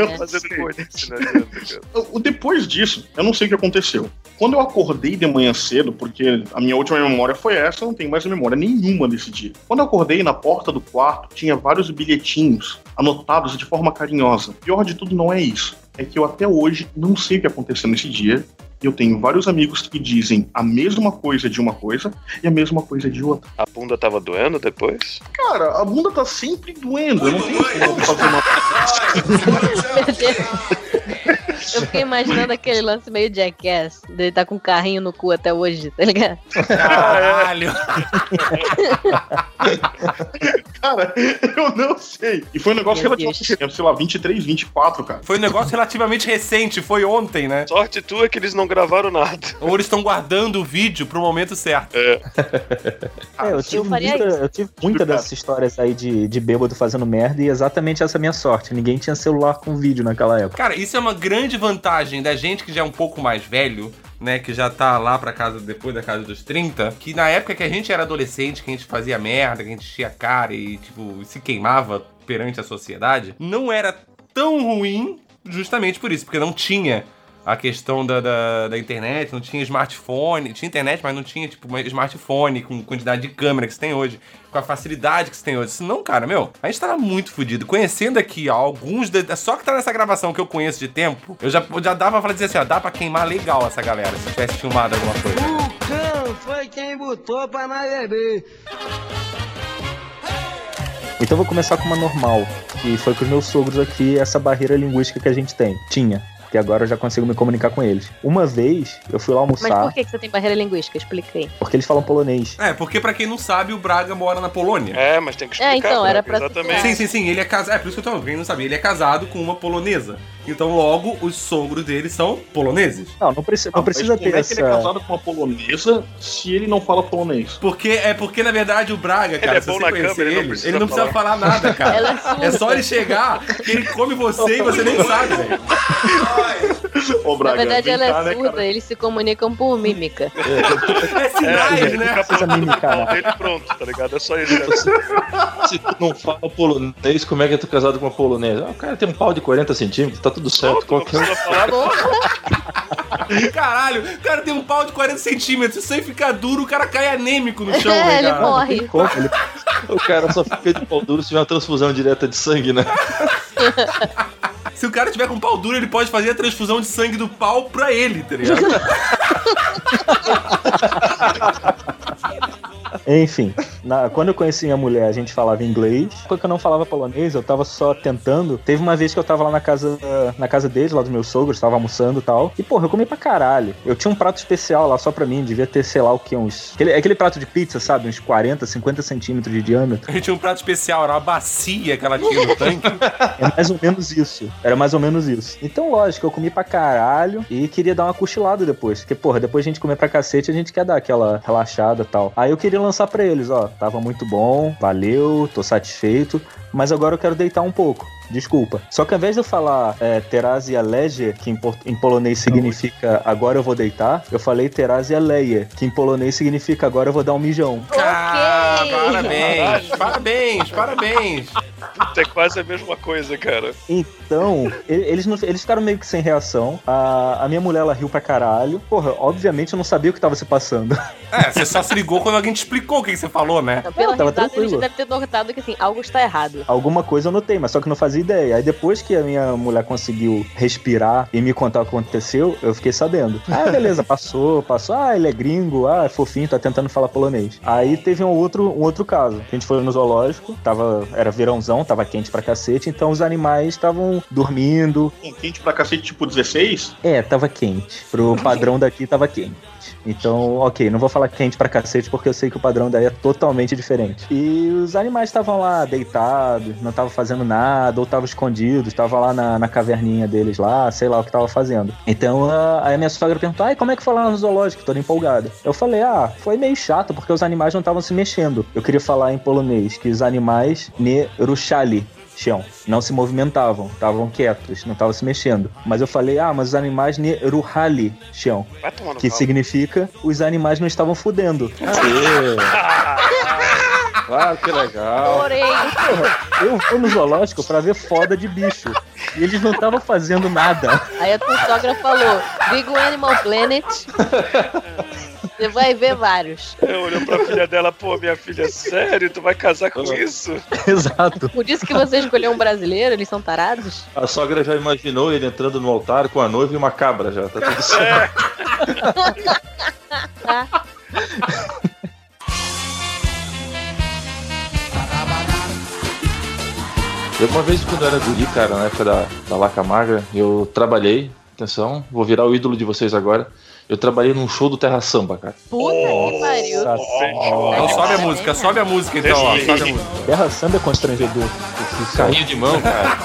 Cara. O- Depois disso, eu não sei o que aconteceu. Quando eu acordei de manhã cedo, porque a minha última memória foi essa, eu não tenho mais memória nenhuma desse dia. Quando eu acordei na porta do quarto, tinha vários bilhetinhos anotados de forma carinhosa. Pior de tudo não é isso. É que eu até hoje não sei o que aconteceu nesse dia. E eu tenho vários amigos que dizem a mesma coisa de uma coisa e a mesma coisa de outra. A bunda tava doendo depois? Cara, a bunda tá sempre doendo. Eu não tenho como fazer uma. Meu Deus. Eu fiquei imaginando aquele lance meio jackass, dele tá com um carrinho no cu até hoje, tá ligado? Caralho! Cara, eu não sei. E foi um negócio Meu relativamente recente, sei lá, 23, 24, cara. Foi um negócio relativamente recente, foi ontem, né? Sorte tua é que eles não gravaram nada. Ou eles estão guardando o vídeo pro momento certo. É. É, eu tive, faria muita, isso. eu tive muita dessas histórias aí de, de bêbado fazendo merda e exatamente essa é a minha sorte. Ninguém tinha celular com vídeo naquela época. Cara, isso é uma grande vantagem da gente que já é um pouco mais velho, né? Que já tá lá pra casa depois da casa dos 30. Que na época que a gente era adolescente, que a gente fazia merda, que a gente enchia a cara e, tipo, se queimava perante a sociedade, não era tão ruim justamente por isso, porque não tinha a questão da, da, da internet, não tinha smartphone, tinha internet, mas não tinha, tipo, smartphone com quantidade de câmera que você tem hoje, com a facilidade que você tem hoje. Senão, cara, meu, a gente tava muito fudido. Conhecendo aqui ó, alguns, de- só que tá nessa gravação que eu conheço de tempo, eu já, eu já dava pra dizer assim, ó, dá pra queimar legal essa galera, se tivesse filmado alguma coisa. O cão foi quem botou pra nós beber. Então eu vou começar com uma normal, que foi com os meus sogros aqui, essa barreira linguística que a gente tem. Tinha. Porque agora eu já consigo me comunicar com eles. Uma vez, eu fui lá Mas almoçar, por que, que você tem barreira linguística? Explica aí. porque eles falam polonês. É, porque pra quem não sabe, o Braga mora na Polônia. É, mas tem que explicar. É, então, era Braga, pra Exatamente. Sim, sim, sim, ele é casado. É, por isso que eu tô falando, quem não sabia, ele é casado com uma polonesa. Então, logo, os sogros dele são poloneses. Não, não, preci não Ah, precisa mas como ter é que ele é essa... casado com uma polonesa se ele não fala polonês? Porque é porque, na verdade, o Braga, cara, é se bom você na conhecer câmera, ele não ele, precisa ele não precisa falar nada, cara. Ela é. É só ele chegar que ele come você e você nem sabe, velho. Ô, Na Braga, verdade, vem ela cá, é né, surda, cara? eles se comunicam por mímica. É sinais, né? Precisa mimicar, né? Ele pronto, tá ligado? É só isso. Cara. Se tu não fala polonês, como é que tu é casado com uma polonesa? Ah, o cara tem um pau de 40 centímetros, tá tudo certo. Não Qualquer... falar. Caralho, o cara tem um pau de 40 centímetros. Se isso aí ficar duro, o cara cai anêmico no chão, É, né, ele cara? morre. Como? Ele- O cara só fica de pau duro se tiver uma transfusão direta de sangue, né? Se o cara tiver com pau duro, ele pode fazer a transfusão de sangue do pau pra ele, tá ligado? Enfim, na- quando eu conheci minha mulher, a gente falava inglês. Quando eu não falava polonês, eu tava só tentando. Teve uma vez que eu tava lá na casa, na casa deles, lá dos meus sogros, tava almoçando e tal. E, porra, eu comi pra caralho. Eu tinha um prato especial lá só pra mim, devia ter, sei lá o que, uns. Aquele, aquele prato de pizza, sabe? Uns 40, 50 centímetros de diâmetro. Gente tinha um prato especial, era uma bacia que ela tinha no tanque. É mais ou menos isso. Era mais ou menos isso. Então, lógico, eu comi pra caralho e queria dar uma cochilada depois. Porque, porra, depois a gente comer pra cacete, a gente quer dar aquela relaxada e tal. Aí eu queria lançar pra eles, ó. Tava muito bom, valeu, tô satisfeito. Mas agora eu quero deitar um pouco. Desculpa. Só que ao invés de eu falar é, Terazia Leje, que em, em polonês significa agora eu vou deitar, eu falei Terazia Leie, que em polonês significa agora eu vou dar um mijão. Ah, parabéns, parabéns, parabéns. É quase a mesma coisa, cara. Então, eles, não- eles ficaram meio que sem reação. A, a minha mulher, ela riu pra caralho. Porra, obviamente eu não sabia o que tava se passando. É, você só se ligou quando alguém te explicou o que que você falou, né? Então, pela Não, tava risada, tranquilo. deve ter notado que assim, algo está errado. Alguma coisa eu notei, mas só que não fazia ideia. Aí depois que a minha mulher conseguiu respirar e me contar o que aconteceu, eu fiquei sabendo. Ah, beleza, passou, passou. Ah, ele é gringo, ah, é fofinho, tá tentando falar polonês. Aí teve um outro, um outro caso. A gente foi no zoológico, tava, era verãozão, tava quente pra cacete, então os animais estavam dormindo. Um quente pra cacete, tipo 16? É, tava quente. Pro padrão daqui tava quente. Então, ok, não vou falar quente pra cacete porque eu sei que o padrão daí é totalmente diferente. E os animais estavam lá deitados, não estavam fazendo nada, ou estavam escondidos, estavam lá na, na caverninha deles lá, sei lá o que tava fazendo. Então, a- aí a minha sogra perguntou: ai, como é que foi lá no zoológico? Toda empolgada. Eu falei: ah, foi meio chato porque os animais não estavam se mexendo. Eu queria falar em polonês que os animais ne ruszali chão. Não se movimentavam, estavam quietos, não estavam se mexendo. Mas eu falei, ah, mas os animais ne ruhali chão, Vai tomar no que pau. significa os animais não estavam fudendo. Ah, que legal. Porém, Eu vou no zoológico pra ver foda de bicho. E eles não estavam fazendo nada. aí a tua sogra falou: o Animal Planet. Você vai ver vários. Eu olhou pra filha dela, pô, minha filha, sério? Tu vai casar com isso? Exato. Por isso que você escolheu um brasileiro, eles são tarados? A sogra já imaginou ele entrando no altar com a noiva e uma cabra já. Tá tudo certo. Eu uma vez quando eu era guri, cara, na época da, da Laca Magra, eu trabalhei atenção, vou virar o ídolo de vocês agora. Eu trabalhei num show do Terra Samba, cara. Puta que pariu. Então sobe a música, sobe a música então, ó. Sobe a música. Terra Samba é constrangedor. Carrinho de mão, cara.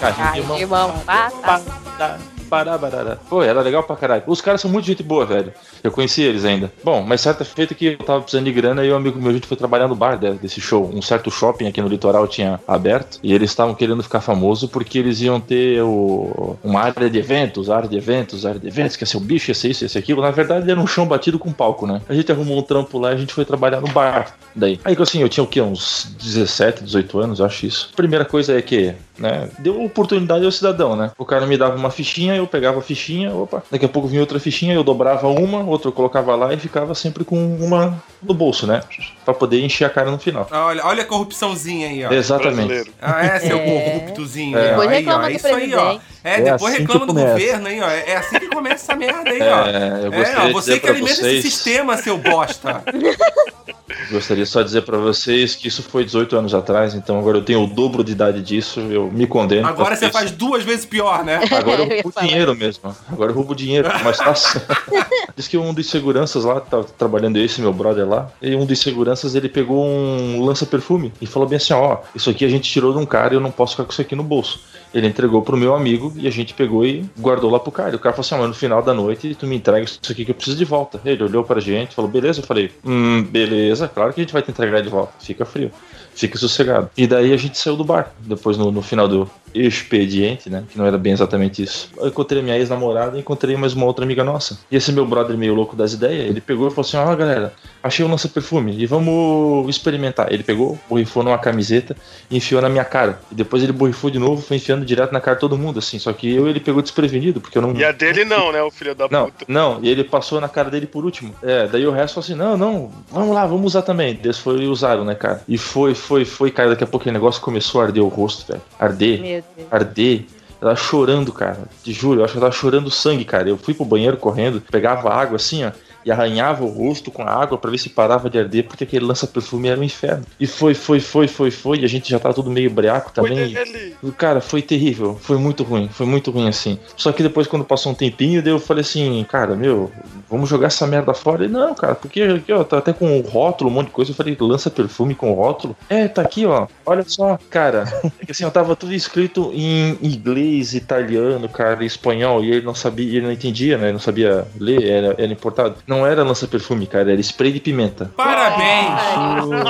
Carrinho de mão. Ai, irmão, passa. Pará, barará. Pô, era legal pra caralho. Os caras são muito gente boa, velho. Eu conheci eles ainda. Bom, mas certa feita que eu tava precisando de grana e um amigo meu, a gente foi trabalhar no bar de- desse show. Um certo shopping aqui no litoral tinha aberto e eles estavam querendo ficar famoso porque eles iam ter o, uma área de eventos, área de eventos, área de eventos, que ia ser o bicho, ia ser isso, ia ser aquilo. Na verdade, era um chão batido com palco, né? A gente arrumou um trampo lá e a gente foi trabalhar no bar. Daí. Aí, assim, eu tinha o quê? Uns 17, 18 anos, acho isso. Primeira coisa é que, né? Deu oportunidade ao cidadão, né? O cara me dava uma fichinha, eu pegava a fichinha, opa. Daqui a pouco vinha outra fichinha, eu dobrava uma, outra eu colocava lá e ficava sempre com uma no bolso, né? Pra poder encher a cara no final. Ah, Olha, olha a corrupçãozinha aí, ó. Exatamente. Brasileiro. Ah, é, seu É. corruptozinho. É. Depois Aí, ó, reclama é do isso aí, ó. É, É depois assim reclama do começa. governo aí, ó. É é assim que começa essa merda aí, ó. É, eu É, ó, de você dizer que pra alimenta vocês, esse sistema, seu bosta. gostaria só de dizer pra vocês que isso foi 18 anos atrás, então agora eu tenho o dobro de idade disso, eu me condeno. Agora você isso. faz duas vezes pior, né? Agora eu Eu dinheiro mesmo. Agora eu roubo dinheiro, mais fácil. Diz que um dos seguranças lá, tá trabalhando esse meu brother lá, e um dos seguranças ele pegou um lança-perfume e falou bem assim: ó, isso aqui a gente tirou de um cara e eu não posso ficar com isso aqui no bolso. Ele entregou pro meu amigo e a gente pegou e guardou lá pro cara. E o cara falou assim: ah, mas no final da noite tu me entrega isso aqui que eu preciso de volta. Ele olhou pra gente falou: beleza? Eu falei: hum, beleza, claro que a gente vai te entregar de volta. Fica frio. Fica sossegado. E daí a gente saiu do bar. Depois, no, no final do expediente, né? Que não era bem exatamente isso. Eu encontrei minha ex-namorada e encontrei mais uma outra amiga nossa. E esse meu brother meio louco das ideias, ele pegou e falou assim: Ó, galera, achei um lança-perfume e vamos experimentar. Ele pegou, borrifou numa camiseta e enfiou na minha cara. E depois ele borrifou de novo, foi enfiando direto na cara de todo mundo, assim. Só que eu ele pegou desprevenido, porque eu não. E a dele não, né, o filho da Não, puta. não, e ele passou na cara dele por último. É, daí o resto falou assim: não, não, vamos lá, vamos usar também. Eles foram e usaram, né, cara? E foi, foi, foi, cara. Daqui a pouco aquele negócio começou a arder o rosto, velho. Arder, arder. Eu tava chorando, cara. Te juro, eu acho que eu tava chorando sangue, cara. Eu fui pro banheiro correndo, pegava água assim, ó. E arranhava o rosto com a água pra ver se parava de arder, porque aquele lança-perfume era um inferno. E foi, foi, foi, foi, foi. E a gente já tava tudo meio breaco Foi também. dele. Cara, foi terrível, foi muito ruim, foi muito ruim assim. Só que depois, quando passou um tempinho, daí eu falei assim, cara, meu, vamos jogar essa merda fora. Ele, não, cara, porque aqui, ó, tá até com um rótulo, um monte de coisa. Eu falei, lança perfume com rótulo. É, tá aqui, ó, olha só, cara. É que assim, eu tava tudo escrito em inglês, italiano, cara, espanhol, e ele não sabia, ele não entendia, né? Ele não sabia ler, era, era importado. Não era lança perfume, cara, era spray de pimenta. Parabéns!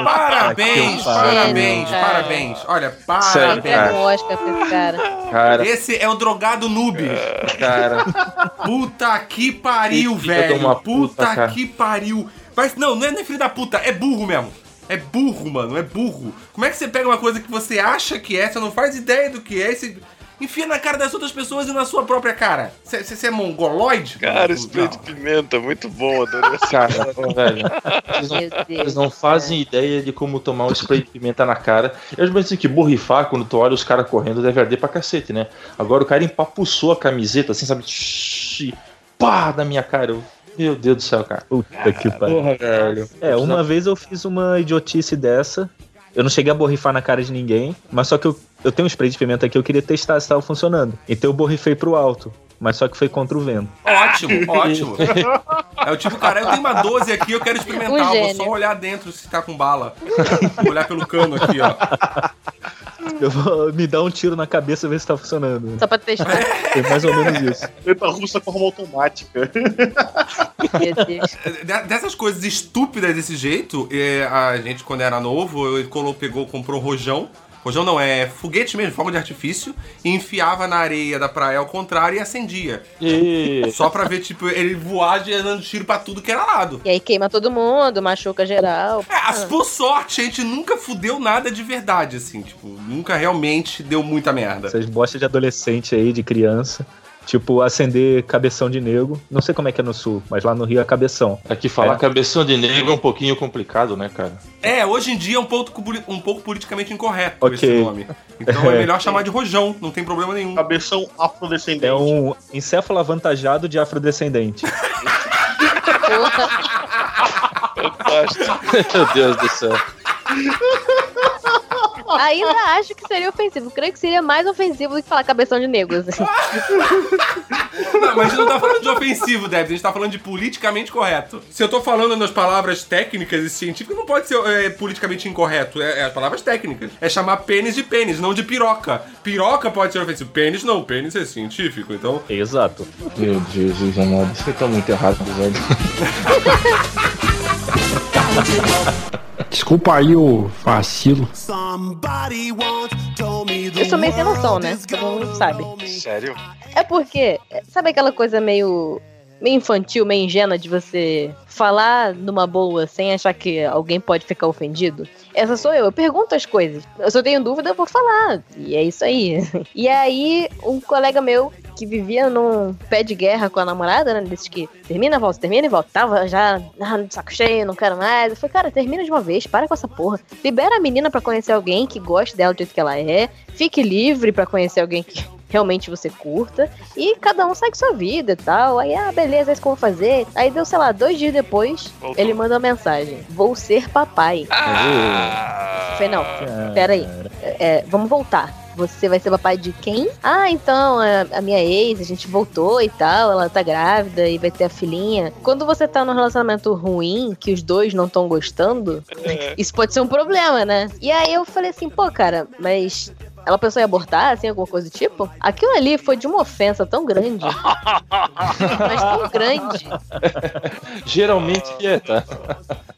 Parabéns, que parabéns, pariu. parabéns. Olha, Sério, parabéns. Oscar pra esse cara. Cara, Esse é o drogado noob. cara, Puta que pariu, de velho. uma puta puta, que pariu. Mas não, não é nem filho da puta, é burro mesmo. É burro, mano, é burro. Como é que você pega uma coisa que você acha que é, você não faz ideia do que é, e você enfia na cara das outras pessoas e na sua própria cara? Você é mongoloide? Cara, spray de pimenta, muito bom, adorei essa. cara, velho. Vocês não. Eles não fazem ideia de como tomar um spray de pimenta na cara. Eu já pensei que borrifar, quando tu olha os caras correndo, deve arder pra cacete, né? Agora o cara empapuçou a camiseta, assim, sabe? Shhh, Pá, na minha cara. Eu, meu Deus do céu, cara. Puta que pariu. Porra, velho. É, uma vez eu fiz uma idiotice dessa. Eu não cheguei a borrifar na cara de ninguém, mas só que eu, eu tenho um spray de pimenta aqui, eu queria testar se estava funcionando. Então eu borrifei pro alto, mas só que foi contra o vento. Ótimo, ótimo. É o tipo, cara, eu tenho uma 12 aqui, eu quero experimentar. Um eu vou só olhar dentro se tá com bala. Vou olhar pelo cano aqui, ó. Eu vou me dar um tiro na cabeça e ver se tá funcionando. Só pra testar. Foi mais ou menos isso. Treta russa com arma automática. De- Dessas coisas estúpidas desse jeito, é, a gente, quando era novo, eu colo- pegou, comprou rojão. Rojão não, é foguete mesmo, fogo de artifício, e enfiava na areia da praia ao contrário e acendia. E... Só pra ver, tipo, ele voar e dando tiro pra tudo que era lado. E aí queima todo mundo, machuca geral. É, as- por sorte, a gente nunca fudeu nada de verdade, assim, tipo, nunca realmente deu muita merda. Essas bostas de adolescente aí, de criança. Tipo, acender cabeção de nego. Não sei como é que é no sul, mas lá no Rio é cabeção. Aqui falar É. cabeção de negro é um pouquinho complicado, né, cara? É, hoje em dia é um pouco, um pouco politicamente incorreto Ok. esse nome. Então é É. melhor chamar de rojão, não tem problema nenhum. Cabeção afrodescendente. É um encéfalo avantajado de afrodescendente. Fantástico. Meu Deus do céu. Ainda acho que seria ofensivo. Creio que seria mais ofensivo do que falar cabeção de negro. assim. Não, mas a gente não tá falando de ofensivo, Deb. A gente tá falando de politicamente correto. Se eu tô falando nas palavras técnicas e científicas, não pode ser é, politicamente incorreto. É, é as palavras técnicas. É chamar pênis de pênis, não de piroca. Piroca pode ser ofensivo. Pênis não. Pênis é científico. Então. Exato. Meu Jesus amado, você tá muito errado, velho. Desculpa aí o vacilo. Eu sou meio sem noção, né? Todo mundo sabe. Sério? É porque, sabe aquela coisa meio, meio infantil, meio ingênua de você falar numa boa sem achar que alguém pode ficar ofendido? Essa sou eu. Eu pergunto as coisas. Eu só tenho dúvida, eu vou falar. E é isso aí. E aí, um colega meu que vivia num pé de guerra com a namorada, né? Desses que termina, volta, termina e volta. Tava já ah, de saco cheio, não quero mais. Eu falei, cara, termina de uma vez, para com essa porra. Libera a menina pra conhecer alguém que goste dela do jeito que ela é. Fique livre pra conhecer alguém que realmente você curta. E cada um segue sua vida e tal. Aí, ah, beleza, é isso que eu vou fazer. Aí deu, sei lá, dois dias depois, Voltou. ele manda uma mensagem: Vou ser papai. Ah! Falei, não, pera aí. É, vamos voltar. Você vai ser papai de quem? Ah, então, a, a minha ex, a gente voltou e tal, ela tá grávida e vai ter a filhinha. Quando você tá num relacionamento ruim, que os dois não estão gostando, É. isso pode ser um problema, né? E aí eu falei assim, pô, cara, mas ela pensou em abortar, assim, alguma coisa do tipo? Aquilo ali foi de uma ofensa tão grande. mas tão grande. Geralmente é, tá?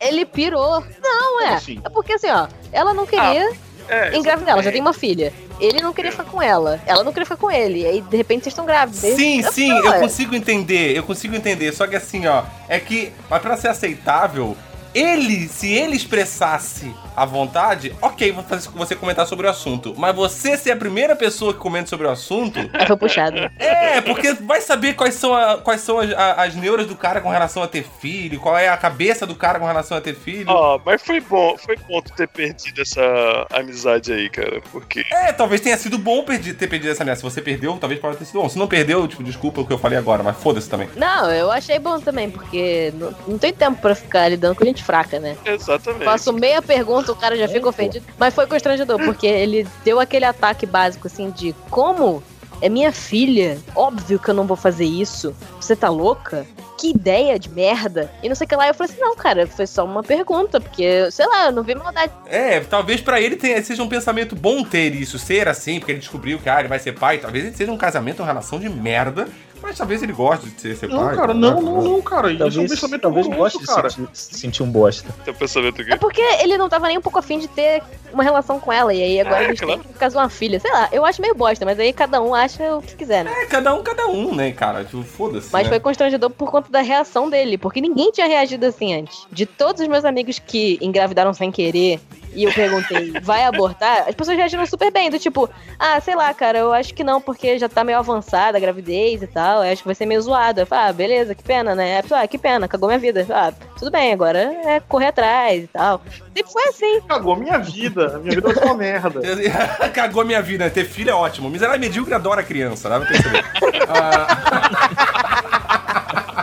Ele pirou. Não, é. Assim? É porque assim, ó, ela não queria É, engravidar, ela já tem uma filha. Ele não queria ficar com ela. Ela não queria ficar com ele. Aí, de repente, vocês estão grávidos. Sim, Eu- sim, eu é. consigo entender, eu consigo entender. Só que assim, ó, é que, mas pra ser aceitável, ele, se ele expressasse a vontade, ok, vou fazer você comentar sobre o assunto. Mas você ser a primeira pessoa que comenta sobre o assunto, Aí foi puxado. é, porque vai saber quais são, a- quais são as, a- as neuras do cara com relação a ter filho, qual é a cabeça do cara com relação a ter filho. Ó, mas foi bom, foi bom tu ter perdido essa amizade aí, cara. Porque. É, talvez tenha sido bom perdi- ter perdido essa merda. Se você perdeu, talvez pode ter sido bom. Se não perdeu, tipo, desculpa o que eu falei agora, mas foda-se também. Não, eu achei bom também, porque não, não tem tempo pra ficar lidando com gente fraca, né? Exatamente. Faço meia pergunta, o cara já fica ofendido. Mas foi constrangedor, porque ele deu aquele ataque básico, assim, de como é minha filha, óbvio que eu não vou fazer isso. Você tá louca? Que ideia de merda. E não sei o que lá. Eu falei assim, não, cara, foi só uma pergunta, porque, sei lá, eu não vi maldade. É, talvez pra ele tenha, seja um pensamento bom ter isso, ser assim, porque ele descobriu que ah, ele vai ser pai. Talvez ele seja um casamento, uma relação de merda, mas talvez ele goste de ser, ser Não, pai. cara, não, não, não, cara. Isso é um Talvez, pensamento talvez goste de cara. sentir, sentir um bosta. Teu pensamento aqui. É porque ele não tava nem um pouco afim de ter uma relação com ela. E aí agora É, eles claro. têm que casar uma filha. Sei lá, eu acho meio bosta, mas aí cada um acha o que quiser, né? É, cada um, cada um, né, cara? Tipo, foda-se. Mas né? foi constrangedor por conta da reação dele, porque ninguém tinha reagido assim antes. De todos os meus amigos que engravidaram sem querer, e eu perguntei, vai abortar? As pessoas reagiram super bem, do tipo, ah, sei lá, cara, eu acho que não, porque já tá meio avançada a gravidez e tal, eu acho que vai ser meio zoado. Eu falei, ah, beleza, que pena, né? A pessoa, ah, que pena, cagou minha vida. Falei, Ah, tudo bem, agora é correr atrás e tal. Sempre foi assim. Cagou minha vida. Minha vida foi uma merda. Cagou minha vida, ter filho é ótimo. Miserável e medíocre adora criança, dá pra perceber. Ah,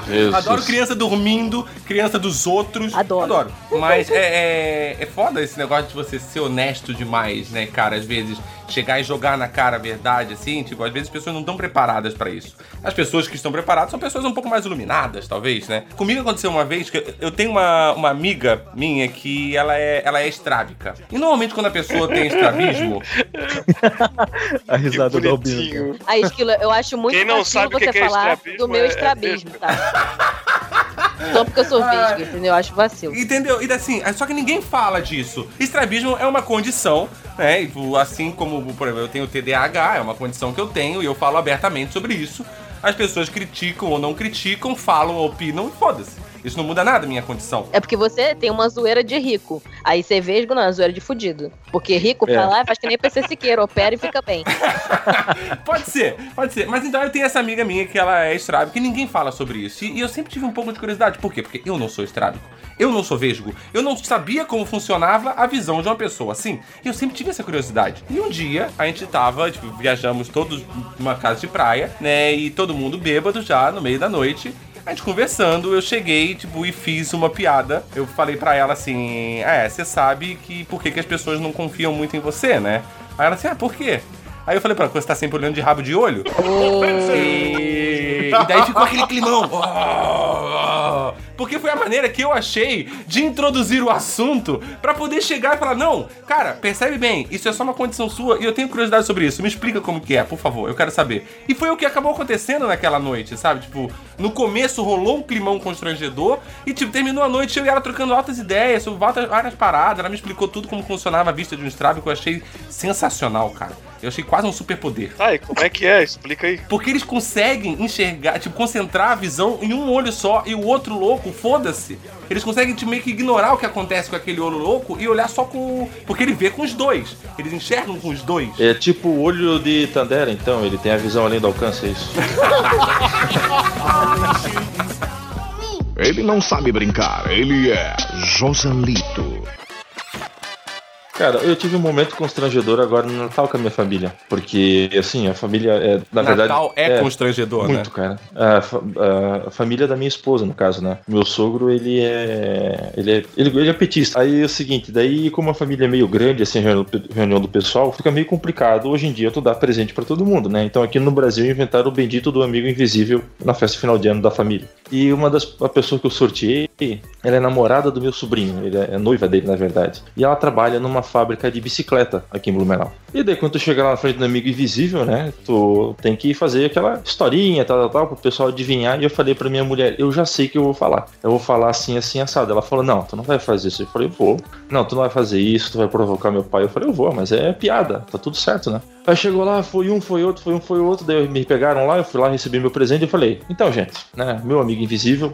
Jesus. Adoro criança dormindo, criança dos outros. Adoro. Mas é, é, é foda esse negócio de você ser honesto demais, né, cara? Às vezes chegar e jogar na cara a verdade, assim, tipo, às vezes as pessoas não estão preparadas pra isso. As pessoas que estão preparadas são pessoas um pouco mais iluminadas, talvez, né? Comigo aconteceu uma vez que eu- tenho uma, uma amiga minha que ela é, ela é estrábica. E normalmente quando a pessoa tem estrabismo, A risada do Albino. Aí, Esquilo, eu acho muito Quem não sabe que você que é falar do meu é- é estrabismo, tá? Só porque eu sou vesga, entendeu? Eu acho vacilo. Entendeu? E assim, só que ninguém fala disso. Estrabismo é uma condição, né? Assim como, por exemplo, eu tenho TDAH, é uma condição que eu tenho e eu falo abertamente sobre isso. As pessoas criticam ou não criticam, falam, opinam e foda-se. Isso não muda nada a minha condição. É porque você tem uma zoeira de rico. Aí você vesgo não, é zoeira de fudido. Porque rico É. pra lá faz que nem PC Siqueira, opera e fica bem. Pode ser, pode ser. Mas então eu tenho essa amiga minha que ela é estrábica e ninguém fala sobre isso. E, e eu sempre tive um pouco de curiosidade. Por quê? Porque eu não sou estrábico. Eu não sou vesgo. Eu não sabia como funcionava a visão de uma pessoa assim. E eu sempre tive essa curiosidade. E um dia a gente tava, tipo, viajamos todos numa casa de praia, né? E todo mundo bêbado já no meio da noite. A gente conversando, eu cheguei, tipo, e fiz uma piada. Eu falei pra ela assim: É, você sabe que por que, que as pessoas não confiam muito em você, né? Aí ela assim: Ah, por quê? Aí eu falei pra ela, você tá sempre olhando de rabo de olho? E... e daí ficou aquele climão. Oh, oh. Porque foi a maneira que eu achei de introduzir o assunto pra poder chegar e falar: Não, cara, percebe bem, isso é só uma condição sua e eu tenho curiosidade sobre isso. Me explica como que é, por favor, eu quero saber. E foi o que acabou acontecendo naquela noite, sabe? Tipo, no começo rolou um climão constrangedor e, tipo, terminou a noite eu e ela trocando altas ideias sobre várias, paradas. Ela me explicou tudo como funcionava a vista de um Strava que eu achei sensacional, cara. Eu achei quase um superpoder. Ai, como é que é? Explica aí. Porque eles conseguem enxergar, tipo, concentrar a visão em um olho só e o outro louco, foda-se. Eles conseguem tipo, meio que ignorar o que acontece com aquele olho louco e olhar só com. o- Porque ele vê com os dois. Eles enxergam com os dois. É tipo o olho de Tandera, então, ele tem a visão além do alcance, é isso. Ele não sabe brincar, ele é Joselito. Cara, eu tive um momento constrangedor agora no Natal com a minha família. Porque, assim, a família é, na verdade. Natal é constrangedor, né? Muito, cara. A, a- a família da minha esposa, no caso, né? Meu sogro, ele é. Ele é, ele, ele é petista. Aí é o seguinte, daí, como a família é meio grande, assim, reunião, reunião do pessoal, fica meio complicado hoje em dia tu dar presente pra todo mundo, né? Então aqui no Brasil inventaram o bendito do amigo invisível na festa final de ano da família. E uma das pessoas que eu sorteei, ela é namorada do meu sobrinho, ele é, é noiva dele, na verdade. E ela trabalha numa fábrica de bicicleta aqui em Blumenau. E daí, quando tu chega lá na frente do amigo invisível, né? Tu tem que fazer aquela historinha, tal, tal, tal, pro pessoal adivinhar. E eu falei pra minha mulher, eu já sei que eu vou falar. Eu vou falar assim, assim, assado. Ela falou, não, tu não vai fazer isso. Eu falei, vou. Não, tu não vai fazer isso, tu vai provocar meu pai. Eu falei, eu vou, mas é piada, tá tudo certo, né? Aí chegou lá, foi um, foi outro, foi um, foi outro. Daí me pegaram lá, eu fui lá, recebi meu presente e falei, então, gente, né? Meu amigo invisível,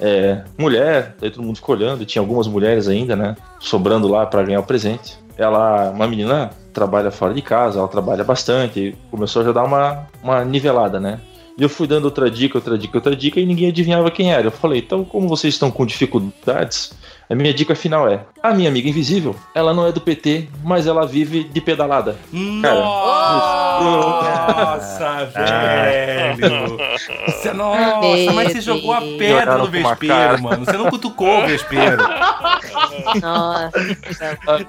é, mulher, daí todo mundo ficou olhando, e tinha algumas mulheres ainda, né? Sobrando lá pra ganhar o presente. Ela, uma menina, trabalha fora de casa, ela trabalha bastante, começou a já dar uma, uma nivelada, né? E eu fui dando outra dica, outra dica, outra dica, e ninguém adivinhava quem era. Eu falei, então, como vocês estão com dificuldades, a minha dica final é: a minha amiga invisível, ela não é do PT, mas ela vive de pedalada. Nossa, velho! Você, nossa, mas você jogou a pedra no vespeiro, mano. Você não cutucou o vespeiro. Nossa.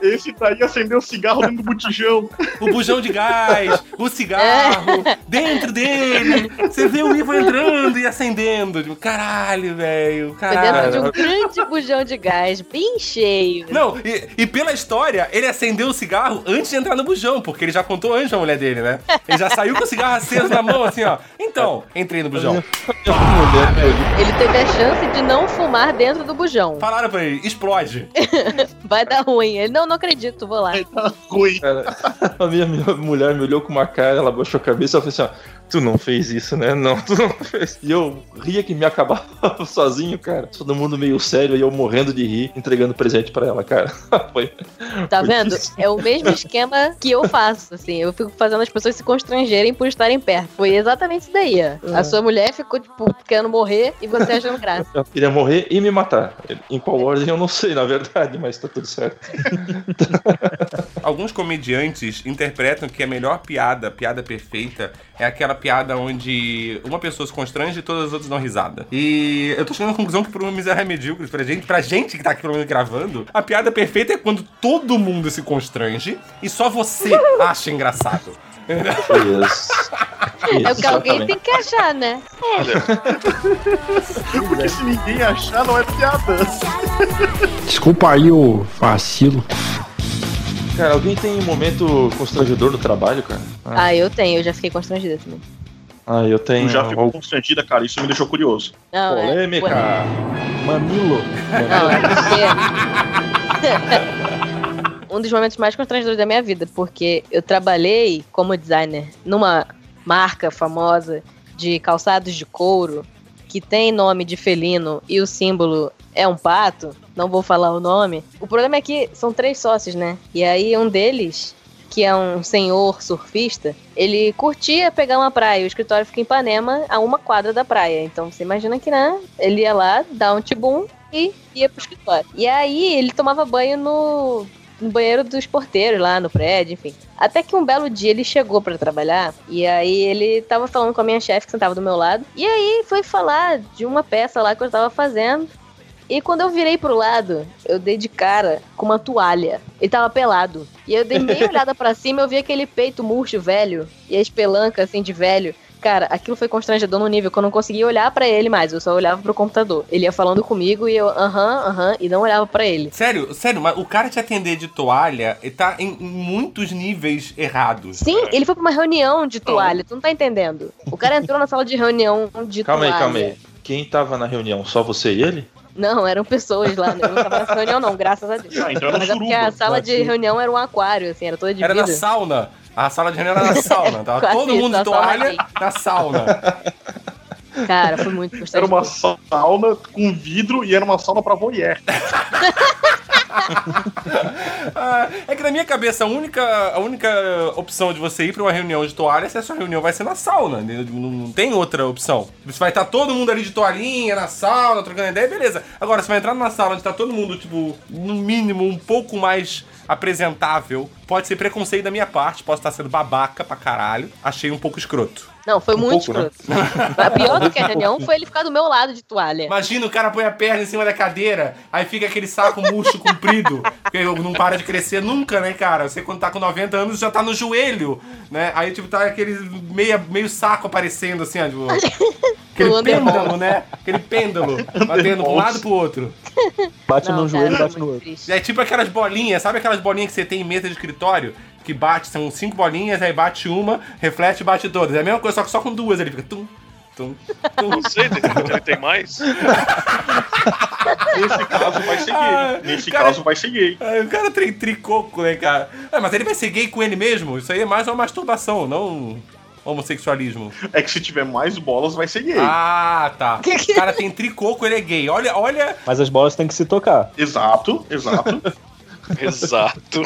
Esse daí acendeu o cigarro dentro do botijão. O bujão de gás, o cigarro, dentro dele. Você vê o Ivo entrando e acendendo. Caralho, velho. Foi dentro Caralho. de um grande bujão de gás, bem cheio. Não, e, e pela história, ele acendeu o cigarro antes de entrar no bujão, porque ele já contou antes pra mulher dele, né? Ele já saiu com o cigarro aceso na mão, assim, ó. Então, entrei no bujão. Ele teve a chance de não fumar dentro do bujão. Falaram pra ele, explode. Vai dar ruim. Ele, não, não acredito, vou lá. Ruim. Cara, a minha, minha mulher me olhou com uma cara, ela baixou a cabeça e falou assim: ó, tu não fez isso, né? Não, tu não fez. E eu ria que me acabava sozinho, cara. Todo mundo meio sério e eu morrendo de rir, entregando presente pra ela, cara. Foi. Tá foi vendo? difícil. É o mesmo esquema que eu faço, assim. Eu fico fazendo as pessoas se constrangerem por estarem perto. Foi exatamente isso daí, ó. A sua mulher ficou, tipo, querendo morrer e você achando graça. Eu queria morrer e me matar. Em qual ordem eu não sei, na verdade, mas tá tudo certo. Alguns comediantes interpretam que a melhor piada, a piada perfeita, é aquela piada onde uma pessoa se constrange e todas as outras dão risada. E eu tô chegando à conclusão que pro Miserável Medíocre, pra gente, pra gente que tá aqui pelo menos gravando, a piada perfeita é quando todo mundo se constrange e só você acha engraçado. Isso. É o que alguém tem que achar, né? Porque se ninguém achar, não é piada. Desculpa aí o vacilo. Cara, alguém tem um momento constrangedor no trabalho, cara? Ah, Ah, eu tenho, eu já fiquei constrangida também. ah, eu tenho. Tu já ficou constrangida, cara. Isso me deixou curioso. Não, é- Polêmica. Mamilo. Não, é porque... um dos momentos mais constrangedores da minha vida, porque eu trabalhei como designer numa marca famosa de calçados de couro que tem nome de felino e o símbolo é um pato, não vou falar o nome. O problema é que são três sócios, né? E aí um deles, que é um senhor surfista, ele curtia pegar uma praia. O escritório fica em Ipanema, a uma quadra da praia. Então você imagina que, né? Ele ia lá, dar um tibum e ia pro escritório. E aí ele tomava banho no no banheiro dos porteiros lá no prédio, enfim. Até que um belo dia ele chegou pra trabalhar e aí ele tava falando com a minha chefe que sentava do meu lado. E aí foi falar de uma peça lá que eu tava fazendo. E quando eu virei pro lado, eu dei de cara com uma toalha. Ele tava pelado. E eu dei meia olhada pra cima, eu vi aquele peito murcho velho e a espelanca assim de velho. Cara, aquilo foi constrangedor no nível que eu não conseguia olhar pra ele mais, eu só olhava pro computador. Ele ia falando comigo e eu, aham, aham, e não olhava pra ele. Sério, sério, mas o cara te atender de toalha ele tá em, muitos níveis errados. Sim, ele foi pra uma reunião de toalha, tu não tá entendendo. O cara entrou na sala de reunião de Calma aí, toalha. calma aí. Quem tava na reunião? Só você e ele? Não, eram pessoas lá, né? eu não tava nessa reunião não, graças a Deus. Ah, então era Mas é porque a sala de reunião era um aquário, assim, era toda de Era na vidro. sauna. A sala de reunião era na sauna. Tava Quase todo isso, mundo na de sauna toalha gay. na sauna. Cara, foi muito Era uma sauna com vidro e era uma sauna pra voyeur. Ah, é que na minha cabeça a única, a única opção de você ir pra uma reunião de toalha é se a sua reunião vai ser na sauna. entendeu? Não, não tem outra opção. Você vai estar todo mundo ali de toalhinha, na sauna, trocando ideia, beleza. Agora, você vai entrar numa sala onde tá todo mundo, tipo, no mínimo, um pouco mais apresentável. Pode ser preconceito da minha parte, posso estar sendo babaca pra caralho. Achei um pouco escroto. Não, foi Um muito pouco, né? escroto. Mas Pior do que a reunião foi ele ficar do meu lado de toalha. Imagina o cara põe a perna em cima da cadeira, aí fica aquele saco murcho comprido, que não para de crescer nunca, né, cara? Você quando tá com 90 anos já tá no joelho, né? Aí, tipo, tá aquele meia, meio saco aparecendo assim, ó, tipo, aquele pêndulo, né? Aquele pêndulo, batendo pra um lado e pro outro. Bate Não, num cara, joelho e bate no outro. É tipo aquelas bolinhas, sabe aquelas bolinhas que você tem em mesa de escritório? Que bate, são cinco bolinhas, aí bate uma, reflete e bate todas. É a mesma coisa, só que só com duas ele fica tum, tum, tum. Não sei, de repente ele tem mais. Nesse caso vai ser Ah, gay. Nesse cara- caso vai ser gay. Ai, o cara tem tricoco, né, cara? Ah, mas ele vai ser gay com ele mesmo? Isso aí é mais uma masturbação, não homossexualismo. É que se tiver mais bolas, vai ser gay. Ah, tá. O cara tem tricoco, ele é gay. Olha, olha. Mas as bolas têm que se tocar. Exato, exato. Exato.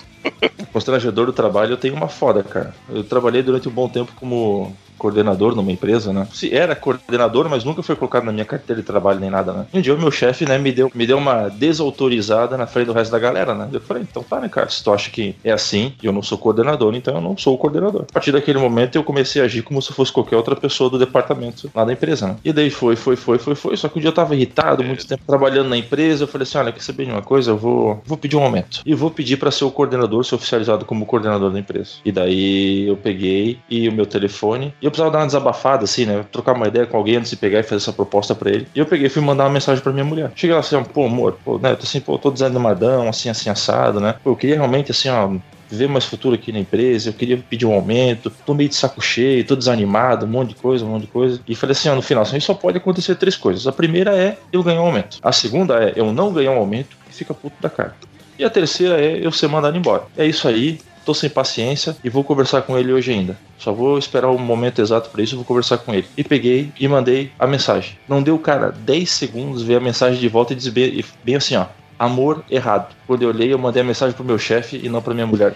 Constrangedor do trabalho, eu tenho uma foda, cara. Eu trabalhei durante um bom tempo como coordenador numa empresa, né? Se era coordenador, mas nunca foi colocado na minha carteira de trabalho nem nada, né? Um dia o meu chefe, né, me deu, me deu uma desautorizada na frente do resto da galera, né? Eu falei, então tá, né, cara? Se tu acha que é assim eu não sou coordenador, então eu não sou o coordenador. A partir daquele momento eu comecei a agir como se fosse qualquer outra pessoa do departamento lá da empresa, né? E daí foi, foi, foi, foi, foi. Só que um dia eu tava irritado, muito tempo trabalhando na empresa, eu falei assim, olha, quer saber de uma coisa? Eu vou, vou pedir um aumento. E vou pedir pra ser o coordenador, ser oficializado como coordenador da empresa. E daí eu peguei e o meu telefone, e eu precisava dar uma desabafada, assim, né? Trocar uma ideia com alguém antes de pegar e fazer essa proposta pra ele. E eu peguei fui mandar uma mensagem pra minha mulher. Cheguei lá assim, pô, amor, pô, né? Eu tô assim, pô, tô desanimadão, assim, assim, assado, né? Pô, eu queria realmente, assim, ó, ver mais futuro aqui na empresa, eu queria pedir um aumento, tô meio de saco cheio, tô desanimado, um monte de coisa, um monte de coisa. E falei assim, ó, no final, assim, só pode acontecer três coisas. A primeira é eu ganhar um aumento. A segunda é eu não ganhar um aumento e fica puto da cara. E a terceira é eu ser mandado embora. É isso aí, tô sem paciência e vou conversar com ele hoje ainda. Só vou esperar o momento exato para isso, eu vou conversar com ele. E peguei e mandei a mensagem. Não deu, cara, 10 segundos, ver a mensagem de volta e dizer bem, bem assim, ó. Amor errado. Quando eu olhei, eu mandei a mensagem pro meu chefe e não pra minha mulher.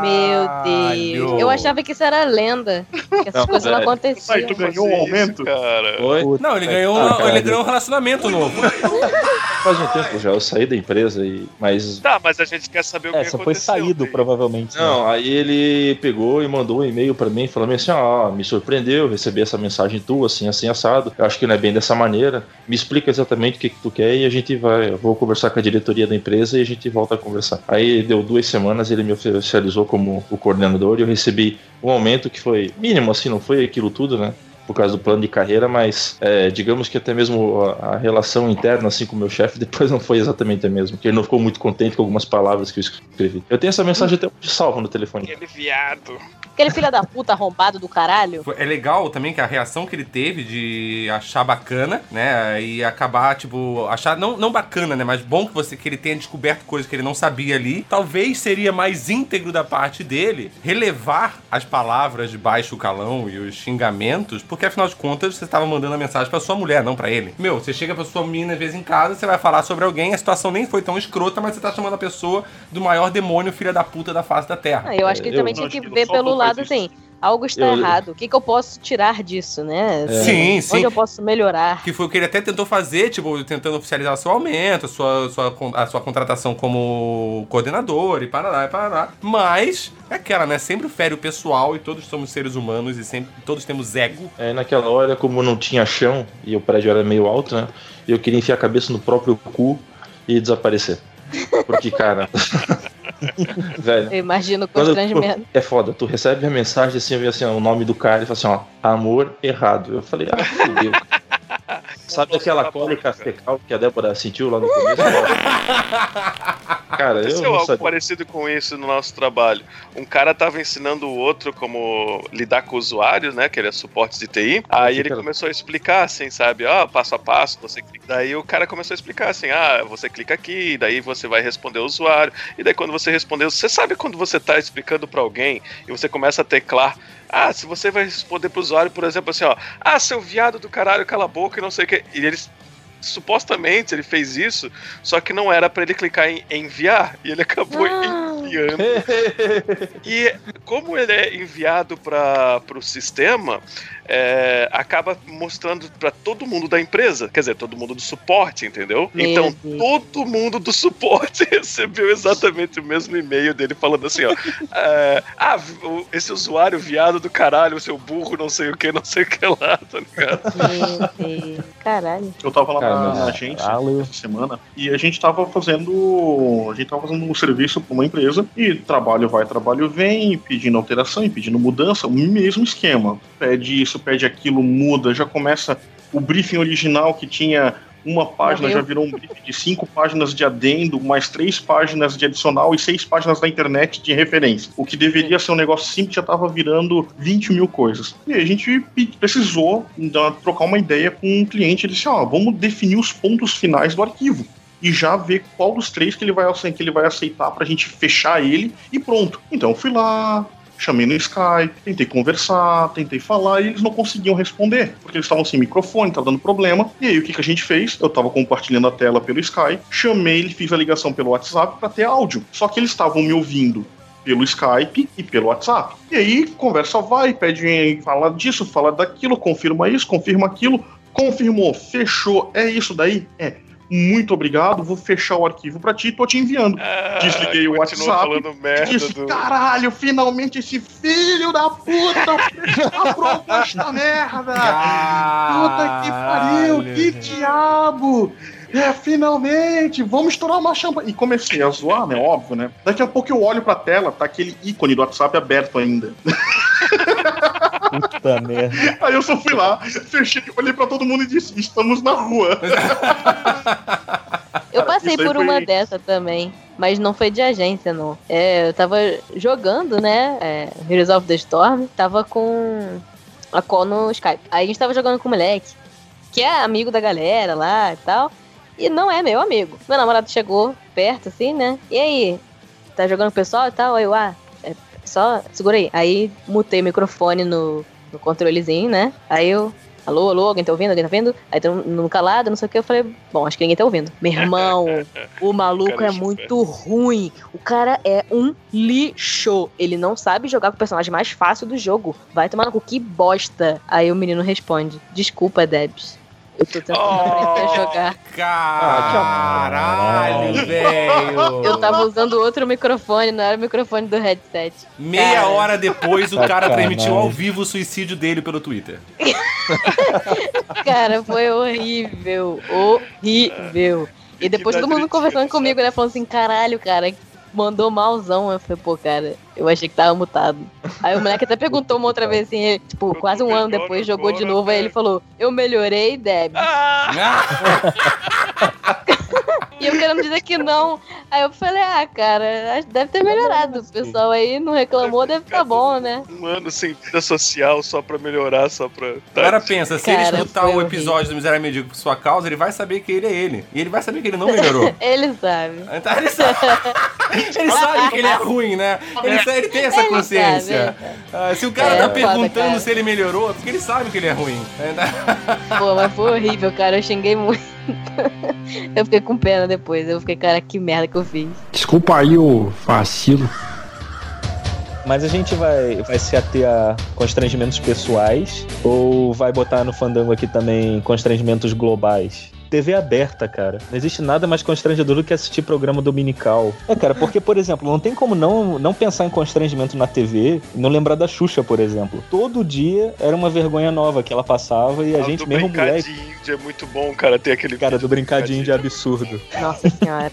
Meu Deus. Eu achava que isso era lenda. Que essas Não, coisas não velho. aconteciam. Aí tu ganhou um aumento? Cara. Oi? Não, ele ganhou, Ah, ele ganhou um relacionamento novo. Faz um tempo já, eu saí da empresa e. Mas. Tá, mas a gente quer saber o que É, só aconteceu. foi saído, Tem- provavelmente. né? Não, aí ele pegou e mandou um e-mail pra mim falando assim: ó, me surpreendeu receber essa mensagem tua, assim, assim, assado. Eu acho que não é bem dessa maneira. Me explica exatamente o que, que tu quer e a gente vai. Eu vou conversar com a diretoria da empresa e a gente volta a conversar. Aí deu duas semanas, ele me oficializou como o coordenador e eu recebi um aumento que foi mínimo, assim, não foi aquilo tudo, né? Por causa do plano de carreira, mas é, digamos que até mesmo a, a relação interna assim com o meu chefe depois não foi exatamente a mesma. Porque ele não ficou muito contente com algumas palavras que eu escrevi. Eu tenho essa mensagem até salva no telefone. Aquele viado. Aquele filho da puta arrombado do caralho. É legal também que a reação que ele teve de achar bacana, né? E acabar, tipo, achar não, não bacana, né? Mas bom que você que ele tenha descoberto coisas que ele não sabia ali. Talvez seria mais íntegro da parte dele relevar as palavras de baixo calão e os xingamentos, porque afinal de contas você estava mandando a mensagem pra sua mulher, não pra ele. Meu, você chega pra sua menina às vezes em casa, você vai falar sobre alguém, a situação nem foi tão escrota, mas você tá chamando a pessoa do maior demônio filha da puta da face da terra. Ah, eu acho que ele Eu também tinha que ver pelo lado assim. algo está Eu- errado. O que, que eu posso tirar disso, né? É. Sim, Onde sim. eu posso melhorar? Que foi o que ele até tentou fazer, tipo, tentando oficializar seu aumento, a sua, sua, a sua contratação como coordenador e parará e parará. Mas, é aquela, né? Sempre fere o pessoal e todos somos seres humanos e sempre todos temos ego. É, naquela hora, como não tinha chão e o prédio era meio alto, né? Eu queria enfiar a cabeça no próprio cu e desaparecer. Porque, cara. velho. Eu imagino o Quando, constrangimento. é foda, tu recebe a mensagem assim, eu vi assim, ó, o nome do cara e fala assim, ó, amor errado. Eu falei, ah, fudeu. Sabe aquela cólica fecal que a Débora sentiu lá no começo? cara, eu não algo sabia. parecido com isso no nosso trabalho. Um cara tava ensinando o outro como lidar com usuários, né? Que ele é suporte de TI. Aí ele começou a explicar assim, sabe? Ó, passo a passo, você clica. Daí o cara começou a explicar assim: ah, você clica aqui, daí você vai responder o usuário. E daí quando você respondeu, você sabe quando você tá explicando pra alguém e você começa a teclar. Ah, se você vai responder pro usuário, por exemplo, assim, ó, ah, seu viado do caralho, cala a boca e não sei o que. E eles supostamente ele fez isso, só que não era pra ele clicar em enviar e ele acabou enviando. e como ele é enviado para o sistema, é, acaba mostrando pra todo mundo da empresa, quer dizer, todo mundo do suporte, entendeu? Meu então Deus. todo mundo do suporte recebeu exatamente o mesmo e-mail dele falando assim, ó, é, ah, esse usuário viado do caralho, seu burro, não sei o que, não sei o que lá, tá ligado? Meu Deus. Caralho. Eu tava lá Cara, na, agência essa semana e a gente tava fazendo. A gente tava fazendo um serviço pra uma empresa e trabalho vai, trabalho vem, pedindo alteração e pedindo mudança, o mesmo esquema. Pede isso, pede aquilo, muda, já começa o briefing original que tinha uma página, já virou um briefing de cinco páginas de adendo, mais três páginas de adicional e seis páginas da internet de referência. O que deveria ser um negócio simples já tava virando 20 mil coisas. E a gente precisou dar- trocar uma ideia com um cliente. Ele disse: Ó, vamos definir os pontos finais do arquivo. E já ver qual dos três que ele vai, que ele vai aceitar pra gente fechar ele e pronto. Então eu fui lá, chamei no Skype, tentei conversar, tentei falar e eles não conseguiam responder, porque eles estavam sem microfone, tava dando problema. E aí o que, que a gente fez? Eu tava compartilhando a tela pelo Skype, chamei, fiz a ligação pelo WhatsApp pra ter áudio. Só que eles estavam me ouvindo pelo Skype e pelo WhatsApp. E aí conversa vai, pede fala disso, fala daquilo, confirma isso, confirma aquilo, confirmou, fechou, é isso daí? É. Muito obrigado, vou fechar o arquivo pra ti, tô te enviando. Desliguei o WhatsApp falando merda disse, do- caralho, finalmente esse filho da puta aprovou esta merda! Puta que pariu, que diabo! É, finalmente, vamos estourar uma champanhe. E comecei a zoar, né? Óbvio, né? Daqui a pouco eu olho pra tela, tá aquele ícone do WhatsApp aberto ainda. Puta merda. Aí eu só fui lá, fechei, olhei pra todo mundo e disse: estamos na rua. Eu passei por foi- uma dessa também, mas não foi de agência, não. É, eu tava jogando, né? É, Heroes of the Storm, tava com a call no Skype. Aí a gente tava jogando com o moleque, que é amigo da galera lá e tal, e não é meu amigo. Meu namorado chegou perto, assim, né? E aí, tá jogando com o pessoal e tal? Aí eu, ah, só segura aí. Aí mutei o microfone no, no controlezinho, né? Aí eu, alô, alô, alguém tá ouvindo? Alguém tá ouvindo? Aí todo mundo calado, não sei o que. Eu falei, bom, acho que ninguém tá ouvindo. Meu irmão, o maluco é muito ruim. O cara é um lixo. Ele não sabe jogar com o personagem mais fácil do jogo. Vai tomar no cu, que bosta. Aí o menino responde, desculpa, Debs. Eu tô tentando aprender a jogar. Caralho, velho. Eu tava usando outro microfone, não era o microfone do headset. Meia Cara, hora depois, o cara Sacanagem. transmitiu ao vivo o suicídio dele pelo Twitter. Cara, foi horrível. Horrível. E depois todo mundo conversando comigo, né? Falando assim, caralho, cara, mandou malzão. Eu falei, pô, cara, eu achei que tava mutado. Aí o moleque até perguntou uma outra vez assim, tipo, quase um ano depois, jogou de novo, aí ele falou, eu melhorei, Deb. E eu querendo dizer que não. Aí eu falei, ah, cara, acho que deve ter melhorado. O pessoal aí não reclamou, deve tá bom, né? Um ano sem vida social só pra melhorar, só pra. Agora pensa, se ele Cara, escutar foi o episódio do Miserável Medíocre por sua causa, ele vai saber que ele é ele. E ele vai saber que ele não melhorou. Ele sabe. Então ele sabe, ele sabe que ele é ruim, né? Ele, sa- ele tem essa Ele consciência. sabe, Ah, se o cara É, tá foda, perguntando cara. se ele melhorou, é porque ele sabe que ele é ruim. Pô, mas foi horrível, cara. Eu xinguei muito. Eu fiquei com pena depois. Eu fiquei, cara, que merda que eu fiz. Desculpa aí o vacilo. Mas a gente vai, vai se ater a constrangimentos pessoais ou vai botar no fandango aqui também constrangimentos globais? TV aberta, cara. Não existe nada mais constrangedor do que assistir programa dominical. É, cara, porque, por exemplo, não tem como não, não pensar em constrangimento na TV e não lembrar da Xuxa, por exemplo. Todo dia era uma vergonha nova que ela passava e a Ah, gente mesmo moleque. brincadinho de é muito bom, cara, ter aquele Cara, vídeo do brincadinho de absurdo. Nossa senhora.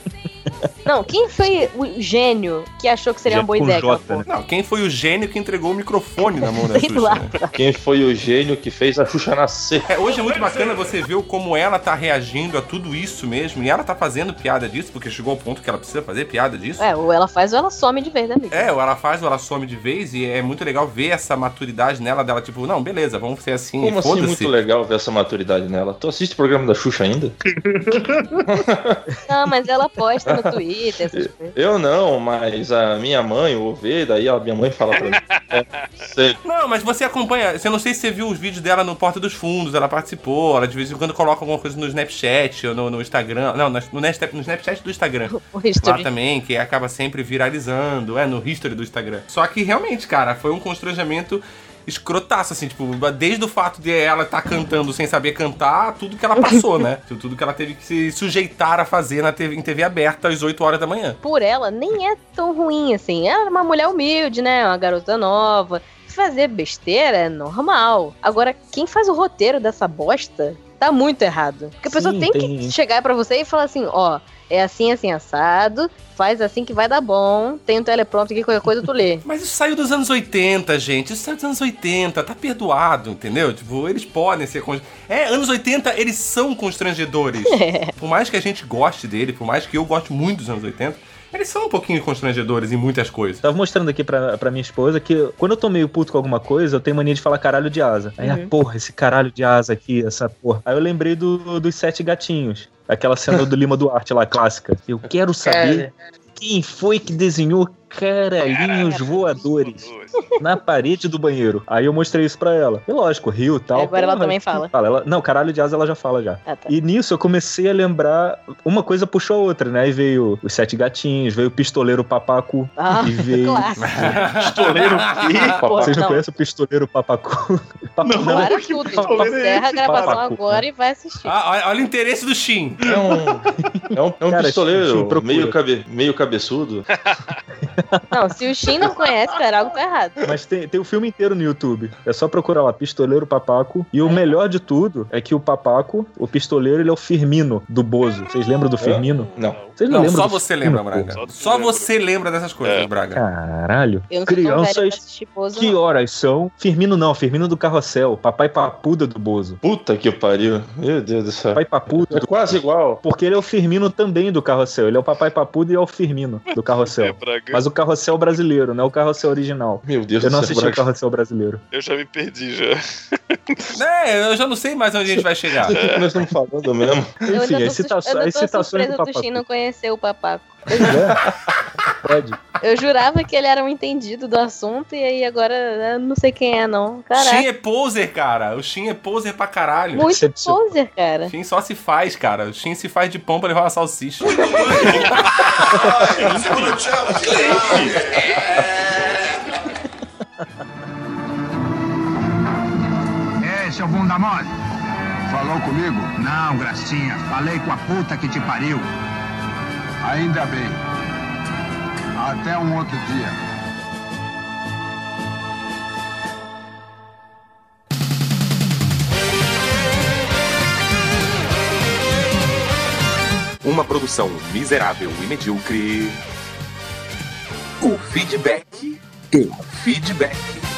Não, quem foi o gênio que achou que seria uma boa ideia? porra? Não, quem foi o gênio que entregou o microfone na mão da Xuxa? lá. né? Quem foi o gênio que fez a Xuxa nascer? É, hoje é muito bacana você ver como ela tá reagindo a tudo isso mesmo. E ela tá fazendo piada disso, porque chegou ao ponto que ela precisa fazer piada disso. É, ou ela faz ou ela some de vez, né, amigo? É, ou ela faz ou ela some de vez, e é muito legal ver essa maturidade nela, dela, tipo, não, beleza, vamos ser assim, Como assim muito legal ver essa maturidade nela? Tu assiste o programa da Xuxa ainda? Não, mas ela posta no Twitter, essas coisas. Eu não, mas a minha mãe ouve, daí a minha mãe fala pra mim. É, sei. Não, mas você acompanha. Você não sei se você viu os vídeos dela no Porta dos Fundos, ela participou, ela de vez em quando coloca alguma coisa no Snapchat ou no, no Instagram. Não, no, no Snap- no Snapchat do Instagram. O Lá history. também, que acaba sempre viralizando, é, no history do Instagram. Só que realmente, cara, foi um constrangimento escrotaço, assim, tipo, desde o fato de ela estar cantando sem saber cantar, tudo que ela passou, né? Tudo que ela teve que se sujeitar a fazer na TV, em TV aberta às 8 horas da manhã. Por ela, nem é tão ruim assim. Ela é uma mulher humilde, né? Uma garota nova. Fazer besteira é normal. Agora, quem faz o roteiro dessa bosta tá muito errado. Porque a pessoa Sim, tem, tem- que chegar pra você e falar assim: ó, é assim, assim, assado. Faz assim que vai dar bom. Tem um teleprompter aqui, qualquer coisa tu lê. Mas isso saiu dos anos 80, gente. Isso saiu dos anos 80. Tá perdoado, entendeu? Tipo, eles podem ser. Const... É, anos 80, eles são constrangedores. Por mais que a gente goste dele, por mais que eu goste muito dos anos 80, eles são um pouquinho constrangedores em muitas coisas. Tava mostrando aqui pra, pra minha esposa que quando eu tô meio puto com alguma coisa, eu tenho mania de falar caralho de asa. Aí, Uhum. ah, porra, esse caralho de asa aqui, essa porra. Aí eu lembrei do, dos Sete Gatinhos. Aquela cena do Lima Duarte lá, clássica. Eu quero saber quem foi que desenhou caralhinhos voadores na parede do banheiro. Aí eu mostrei isso pra ela. E lógico, riu e tal. Agora ela também fala. Ela, não, caralho de asa ela já fala já. Ah, tá. E nisso eu comecei a lembrar. Uma coisa puxou a outra, né? Aí veio os Sete Gatinhos, veio o Pistoleiro Papaco. Ah, e veio. Pistoleiro quê? Vocês não, não. conhecem o Pistoleiro Papacu? Não, Para que tudo. Encerra a gravação Papacu, agora e vai assistir. Ah, olha, olha o interesse do Shin. É um, é um, é um Cara, pistoleiro Shin, procura. meio, cabe, meio cabeçudo. Não, se o Shin não conhece, cara, algo tá errado. Mas tem, tem o filme inteiro no YouTube. É só procurar lá, Pistoleiro Papaco. E o melhor de tudo é que o Papaco, o pistoleiro, ele é o Firmino do Bozo. Vocês lembram do Firmino? Não. Vocês não, Não, lembram só você Firmino, lembra, pô? Braga. Só tu Só lembra. você lembra dessas coisas, É. Braga. Caralho. Crianças. Bozo, Que não. horas são? Firmino não, Firmino do Carrossel. Papai Papuda do Bozo. Puta que pariu. Meu Deus do céu. Papai Papuda É quase igual. Porque ele é o Firmino também do Carrossel. Ele é o Papai Papuda e é o Firmino do É, Carrossel. Braga. Mas o Carrossel brasileiro, não é o Carrossel original. Meu Deus Eu não do céu. assisti o. Carrossel brasileiro. Eu já me perdi já. É, eu já não sei mais onde a gente vai chegar. O que que nós estamos falando mesmo? Eu Enfim, ainda as tô, cita- sus- eu ainda as tô citações surpresa do. Shin não conhecer o Papaco. É? Pode. Eu jurava que ele era um entendido do assunto e aí agora eu não sei quem é, não. Caraca, Shin é poser, cara. O Shin é poser pra caralho. muito decepção. poser, cara. O Shin só se faz, cara. O Shin se faz de pão pra levar uma salsicha. Ei, seu bunda mole. Falou comigo? Não, gracinha. Falei com a puta que te pariu. Ainda bem. Até um outro dia. Uma produção miserável e medíocre. O feedback. O feedback.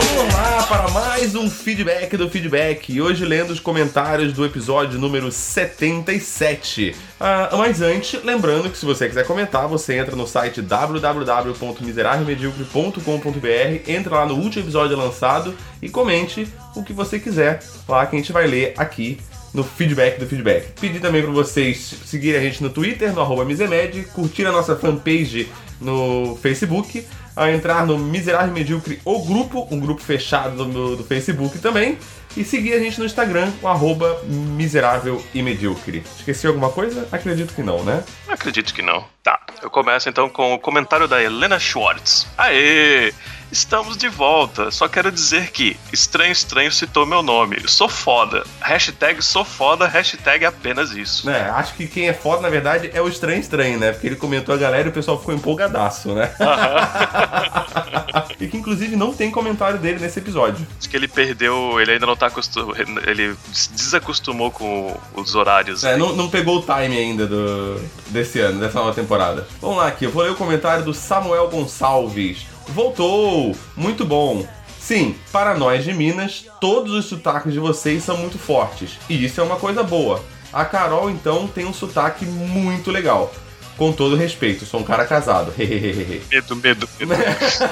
Vamos lá para mais um feedback do feedback. E hoje lendo os comentários do episódio número 77. Ah, mas antes, lembrando que se você quiser comentar, você entra no site www.miserávelmedíocre.com.br, entra lá no último episódio lançado e comente o que você quiser lá que a gente vai ler aqui no feedback do feedback. Pedir também para vocês seguirem a gente no Twitter, no arroba Misemed, curtir a nossa fanpage no Facebook, a entrar no Miserável Medíocre, o grupo, um grupo fechado do, do Facebook também. E seguir a gente no Instagram, com arroba miserável e medíocre. Esqueci alguma coisa? Acredito que não, né? Acredito que não. Tá, eu começo então com o comentário da Helena Schwartz. Aê! Estamos de volta. Só quero dizer que Estranho Estranho citou meu nome. Sou foda. Hashtag sou foda, hashtag apenas isso. É, acho que quem é foda, na verdade, é o Estranho Estranho, né? Porque ele comentou a galera e o pessoal ficou empolgadaço, né? e que inclusive não tem comentário dele nesse episódio. Acho que ele perdeu, ele ainda não tá acostumado. Ele se desacostumou com os horários. É, não, não pegou o time ainda do, desse ano, dessa nova temporada. Vamos lá aqui, eu vou ler o comentário do Samuel Gonçalves. Voltou! Muito bom! Sim, para nós de Minas, todos os sotaques de vocês são muito fortes, e isso é uma coisa boa. A Carol, então, tem um sotaque muito legal. Com todo respeito, sou um cara casado. medo, medo, medo.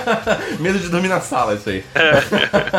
medo de dormir na sala, isso aí.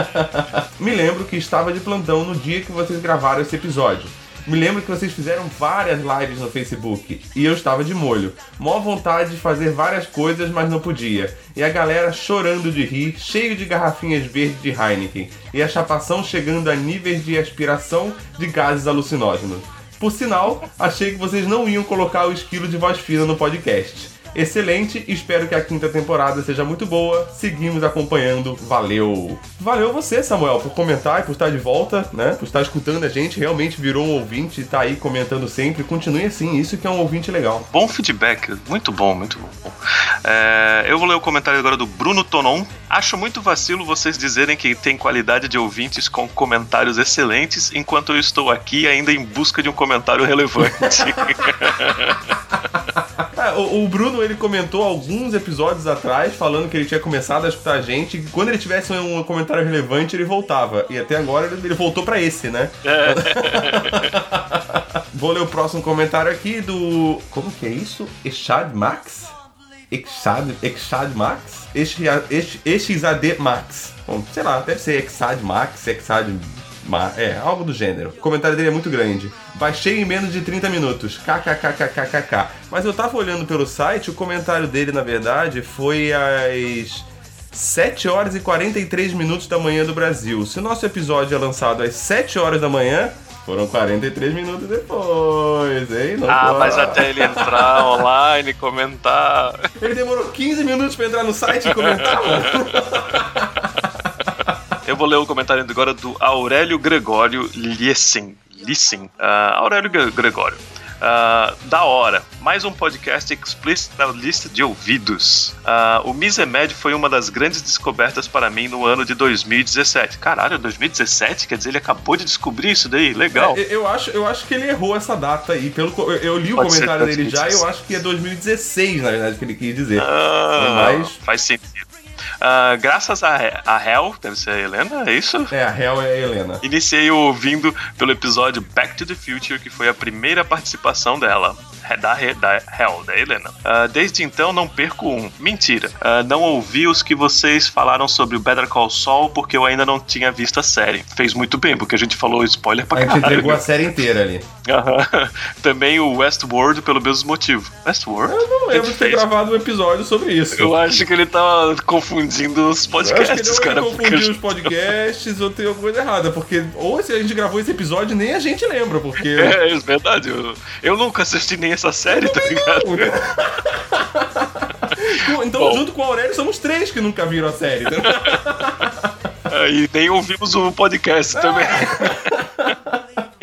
Me lembro que estava de plantão no dia que vocês gravaram esse episódio. Me lembro que vocês fizeram várias lives no Facebook e eu estava de molho. Mó vontade de fazer várias coisas, mas não podia. E a galera chorando de rir, cheio de garrafinhas verdes de Heineken. E a chapação chegando a níveis de aspiração de gases alucinógenos. Por sinal, achei que vocês não iam colocar o esquilo de voz fina no podcast. Excelente, espero que a quinta temporada seja muito boa. Seguimos acompanhando. Valeu! Valeu você, Samuel, por comentar e por estar de volta, né? Por estar escutando a gente. Realmente virou um ouvinte e tá aí comentando sempre. Continue assim, isso que é um ouvinte legal. Bom feedback, muito bom, muito bom. É, eu vou ler o comentário agora do Bruno Tonon. Acho muito vacilo vocês dizerem que tem qualidade de ouvintes com comentários excelentes, enquanto eu estou aqui ainda em busca de um comentário relevante. O, o, Bruno ele comentou alguns episódios atrás falando que ele tinha começado a escutar a gente. Que quando ele tivesse um comentário relevante, ele voltava. E até agora ele, ele voltou para esse, né? É. Vou ler o próximo comentário aqui do. Como que é isso? Echad Max? Exad, Exad Max? Exad Max. Sei lá, deve ser Exad Max, Exad é, algo do gênero. O comentário dele é muito grande. Baixei em menos de 30 minutos. KKKKKK. Mas eu tava olhando pelo site, o comentário dele, na verdade, foi às 7 horas e 43 minutos da manhã do Brasil. Se o nosso episódio é lançado às 7 horas da manhã, foram 43 minutos depois, hein? Não ah, pode. mas até ele entrar online, comentar. Ele demorou 15 minutos pra entrar no site e comentar, Eu vou ler o comentário agora do Aurélio Gregório Lissen. Lissen. Uh, Aurélio Gregório. Uh, da hora. Mais um podcast explícito na lista de ouvidos. Uh, o Misemed foi uma das grandes descobertas para mim no ano de 2017. Caralho, 2017? Quer dizer, ele acabou de descobrir isso daí? Legal. É, eu, acho, eu acho que ele errou essa data aí. Pelo, eu, eu li o Pode comentário dele já e eu acho que é 2016, na verdade, que ele quis dizer. Ah, Mas... Faz sentido. Uh, graças a, a Hel, deve ser a Helena, é isso? É, a Hel é a Helena. Iniciei ouvindo pelo episódio Back to the Future, que foi a primeira participação dela da, da Hell, da Helena. Uh, desde então não perco um. Mentira. Uh, não ouvi os que vocês falaram sobre o Better Call Saul porque eu ainda não tinha visto a série. Fez muito bem, porque a gente falou spoiler pra caralho. A gente entregou a série inteira ali. Uh Também o Westworld pelo mesmo motivo. Westworld? Eu não lembro de ter gravado um episódio sobre isso. Eu acho que ele tá confundindo os podcasts, eu acho que cara. confundiu porque... os podcasts ou tem alguma coisa errada, porque ou se a gente gravou esse episódio nem a gente lembra, porque... É, é verdade. Eu, eu nunca assisti nem essa série, tá ligado? então, Bom. junto com o Aurélio, somos três que nunca viram a série. Né? e nem ouvimos o podcast também.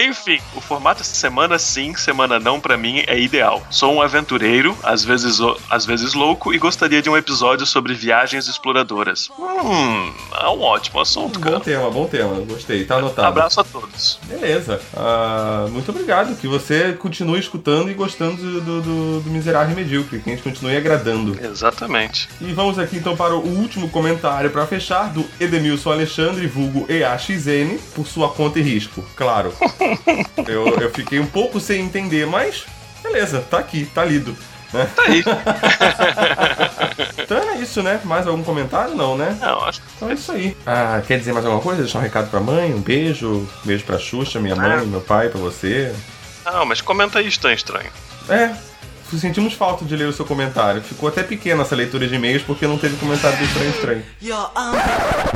Enfim, o formato essa semana sim, semana não, para mim é ideal. Sou um aventureiro, às vezes, às vezes louco, e gostaria de um episódio sobre viagens exploradoras. Hum, é um ótimo assunto, cara. Bom tema, bom tema, gostei, tá anotado. Abraço a todos. Beleza. Uh, muito obrigado, que você continue escutando e gostando do, do, do Miserável e Medíocre, que a gente continue agradando. Exatamente. E vamos aqui então para o último comentário para fechar, do Edemilson Alexandre, vulgo EAXN, por sua conta e risco, claro. eu, eu fiquei um pouco sem entender, mas beleza, tá aqui, tá lido. Né? Tá aí. então é isso, né? Mais algum comentário? Não, né? Não, acho que. Então é isso aí. Ah, quer dizer mais alguma coisa? Deixar um recado pra mãe? Um beijo? Um beijo pra Xuxa, minha mãe, ah. meu pai, pra você? Não, mas comenta aí, estranho, estranho. É. sentimos falta de ler o seu comentário. Ficou até pequena essa leitura de e-mails porque não teve comentário do Estranho Estranho.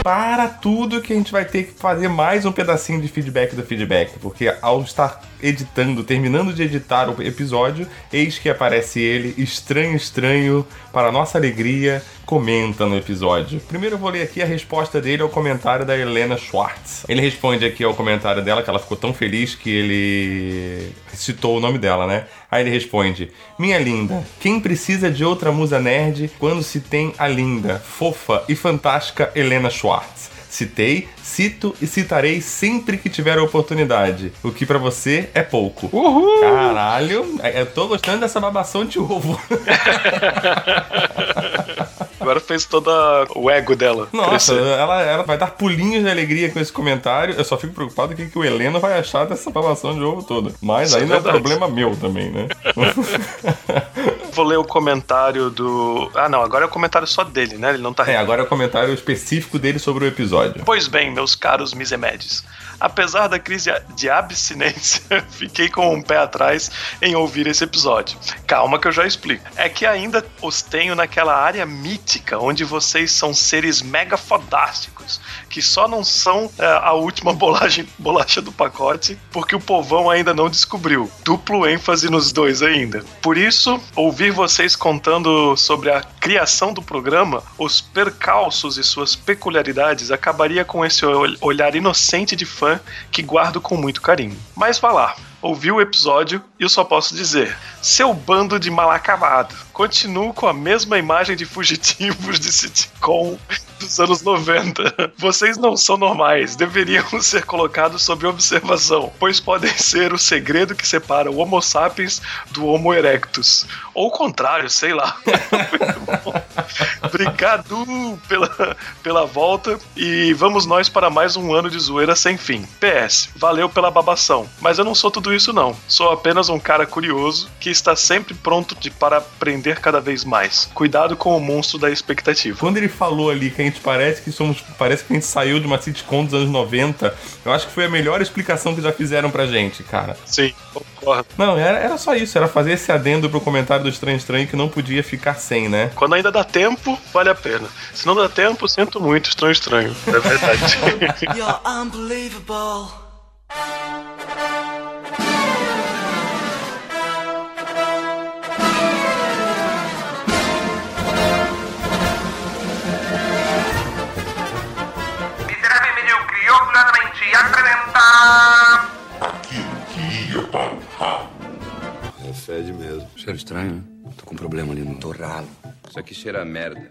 Para tudo que a gente vai ter que fazer mais um pedacinho de feedback do feedback, porque ao estar editando, terminando de editar o episódio, eis que aparece ele, estranho, estranho, para nossa alegria, comenta no episódio. Primeiro eu vou ler aqui a resposta dele ao comentário da Helena Schwartz. Ele responde aqui ao comentário dela que ela ficou tão feliz que ele citou o nome dela, né? Aí ele responde: Minha linda, quem precisa de outra musa nerd quando se tem a linda, fofa e fantástica Helena Schwartz? Citei, cito e citarei sempre que tiver a oportunidade. O que pra você é pouco. Uhul! Caralho, eu tô gostando dessa babação de ovo. Agora fez todo o ego dela. Nossa, crescer. ela, ela vai dar pulinhos de alegria com esse comentário. Eu só fico preocupado com o que o Heleno vai achar dessa babação de ovo toda. Mas Isso é não é verdade. problema meu também, né? Vou ler o comentário do. Ah, não, agora é o comentário só dele, né? Ele não tá é, agora é o comentário específico dele sobre o episódio. Pois bem, meus caros misemedes, apesar da crise de abstinência, fiquei com um pé atrás em ouvir esse episódio. Calma que eu já explico. É que ainda os tenho naquela área mítica onde vocês são seres mega fodásticos, que só não são é, a última bolacha, bolacha do pacote, porque o povão ainda não descobriu. Duplo ênfase nos dois ainda. Por isso, ouvir vocês contando sobre a criação do programa, os percalços e suas peculiaridades acabaria com esse ol- olhar inocente de fã que guardo com muito carinho. Mas vá lá. Ouvi o episódio e eu só posso dizer: seu bando de mal acabado. Continuo com a mesma imagem de fugitivos de sitcom dos anos 90. Vocês não são normais, deveriam ser colocados sob observação, pois podem ser o segredo que separa o Homo sapiens do Homo erectus. Ou o contrário, sei lá. Obrigado pela, pela volta e vamos nós para mais um ano de zoeira sem fim. PS, valeu pela babação, mas eu não sou tudo isso não. Sou apenas um cara curioso que está sempre pronto de, para aprender cada vez mais. Cuidado com o monstro da expectativa. Quando ele falou ali que a gente parece que somos. Parece que a gente saiu de uma sitcom dos anos 90, eu acho que foi a melhor explicação que já fizeram pra gente, cara. Sim, concordo. Não, era, era só isso, era fazer esse adendo pro comentário do Estranho Estranho que não podia ficar sem, né? Quando ainda dá tempo, vale a pena. Se não dá tempo, sinto muito, estranho estranho. É verdade. You're unbelievable. Apresenta... É fede mesmo. Cheiro estranho, né? Tô com um problema ali no torralo. Isso aqui cheira a merda.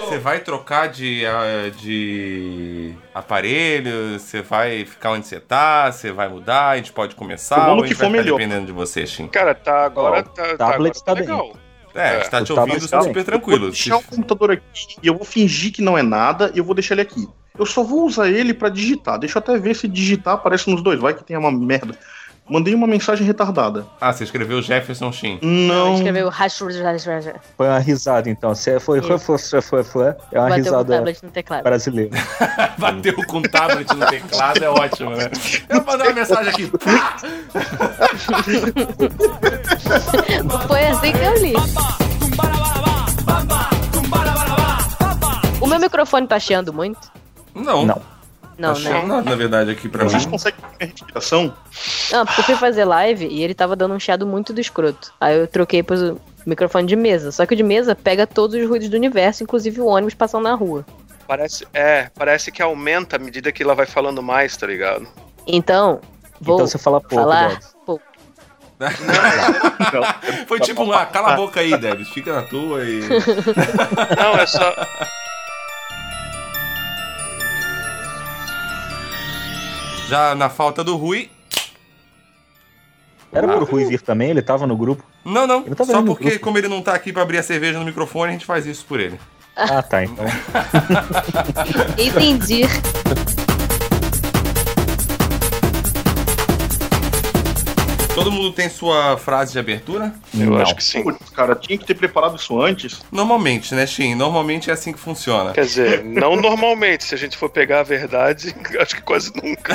Você vai trocar de, ah, de aparelho, você vai ficar onde você tá, você vai mudar, a gente pode começar, O mundo ou a gente que vai for ficar melhor. dependendo de você, Shin? Cara, tá agora. Ó, tá, tablet agora tá bem. Legal. É, está te ouvindo tá super bem. tranquilo. Eu vou deixar o computador aqui e eu vou fingir que não é nada e eu vou deixar ele aqui. Eu só vou usar ele pra digitar. Deixa eu até ver se digitar aparece nos dois. Vai que tem uma merda. Mandei uma mensagem retardada. Ah, você escreveu Jefferson Shin. Não. Escreveu. Foi uma risada, então. Se foi, foi, foi, foi, foi, foi, é uma Bateu com o risada tablet no teclado. brasileira. Bateu com o tablet no teclado, é ótimo, né? Eu vou mandar uma mensagem aqui. Foi assim que eu li. O meu microfone tá chiando muito? Não. Não. Não, Tá né? cheio, na, na verdade, aqui pra Vocês mim. conseguem ver a respiração? Não, porque eu fui fazer live e ele tava dando um chiado muito do escroto. Aí eu troquei pro microfone de mesa. Só que o de mesa pega todos os ruídos do universo, inclusive o ônibus passando na rua. Parece, é, parece que aumenta à medida que ela vai falando mais, tá ligado? Então, vou Então você fala pouco, falar Debs. pouco. Foi tipo um, ah, cala a boca aí, Debs, fica na tua e. Não, é só. Já na falta do Rui. Era pro Rui vir também? Ele tava no grupo? Não, não. Ele tava Só porque, grupo. como ele não tá aqui pra abrir a cerveja no microfone, a gente faz isso por ele. Ah, tá, então. Entendi. Todo mundo tem sua frase de abertura? Eu acho que sim. Putz, cara, tinha que ter preparado isso antes. Normalmente, né, Shin? Normalmente é assim que funciona. Quer dizer, não normalmente, se a gente for pegar a verdade, acho que quase nunca.